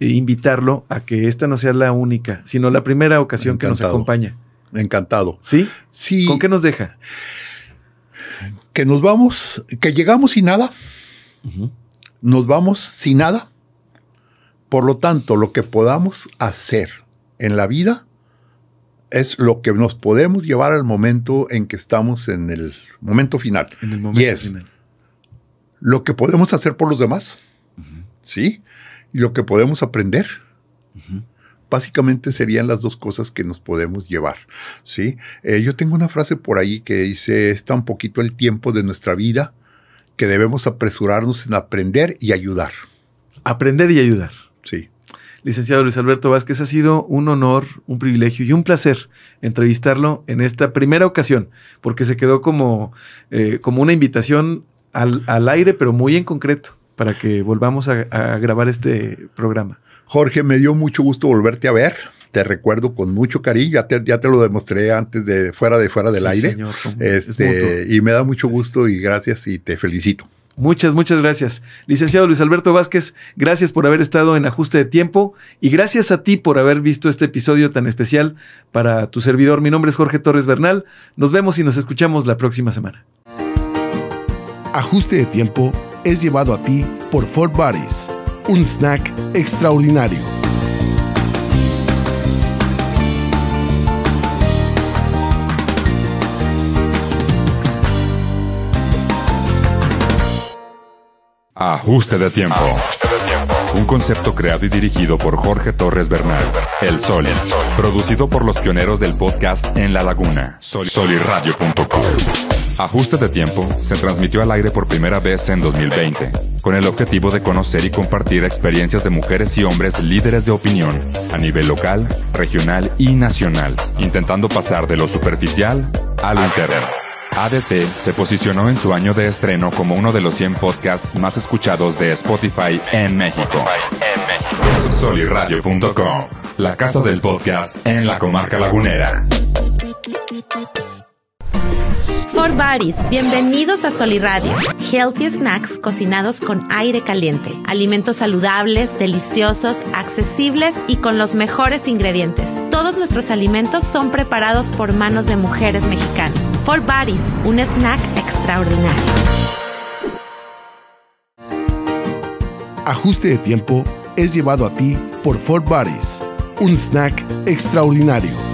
eh, invitarlo a que esta no sea la única, sino la primera ocasión que nos acompaña. Encantado. ¿Sí? Sí, ¿Con qué nos deja? Que nos vamos, que llegamos sin nada, nos vamos sin nada. Por lo tanto, lo que podamos hacer en la vida es lo que nos podemos llevar al momento en que estamos en el momento final. En el momento Y es final. lo que podemos hacer por los demás, ¿sí? Y lo que podemos aprender Básicamente serían las dos cosas que nos podemos llevar. ¿sí? Eh, yo tengo una frase por ahí que dice, es tan poquito el tiempo de nuestra vida que debemos apresurarnos en aprender y ayudar. Aprender y ayudar. Sí. Licenciado Luis Alberto Vázquez, ha sido un honor, un privilegio y un placer entrevistarlo en esta primera ocasión, porque se quedó como, eh, como una invitación al, al, aire, pero muy en concreto, para que volvamos a, a grabar este programa. Jorge, me dio mucho gusto volverte a ver te recuerdo con mucho cariño, ya te, ya te lo demostré antes de fuera de fuera del sí, aire. Señor, este, y me da mucho gusto y gracias y te felicito. Muchas, muchas gracias. Licenciado Luis Alberto Vázquez, gracias por haber estado en ajuste de tiempo y gracias a ti por haber visto este episodio tan especial para tu servidor. Mi nombre es Jorge Torres Bernal. Nos vemos y nos escuchamos la próxima semana. Ajuste de tiempo es llevado a ti por Fort Bodies, un snack extraordinario. Ajuste de tiempo. Un concepto creado y dirigido por Jorge Torres Bernal, El Sol, producido por los pioneros del podcast en La Laguna, soliradio.com. Ajuste de tiempo se transmitió al aire por primera vez en 2020, con el objetivo de conocer y compartir experiencias de mujeres y hombres líderes de opinión a nivel local, regional y nacional, intentando pasar de lo superficial a lo interno. ADT se posicionó en su año de estreno como uno de los 100 podcasts más escuchados de Spotify en México. Soliradio.com, la casa del podcast en la comarca lagunera. Buddies, bienvenidos a Soliradio. Healthy snacks cocinados con aire caliente. Alimentos saludables, deliciosos, accesibles y con los mejores ingredientes. Todos nuestros alimentos son preparados por manos de mujeres mexicanas. For Buddies, un snack extraordinario. Ajuste de tiempo es llevado a ti por Fort Buddies, un snack extraordinario.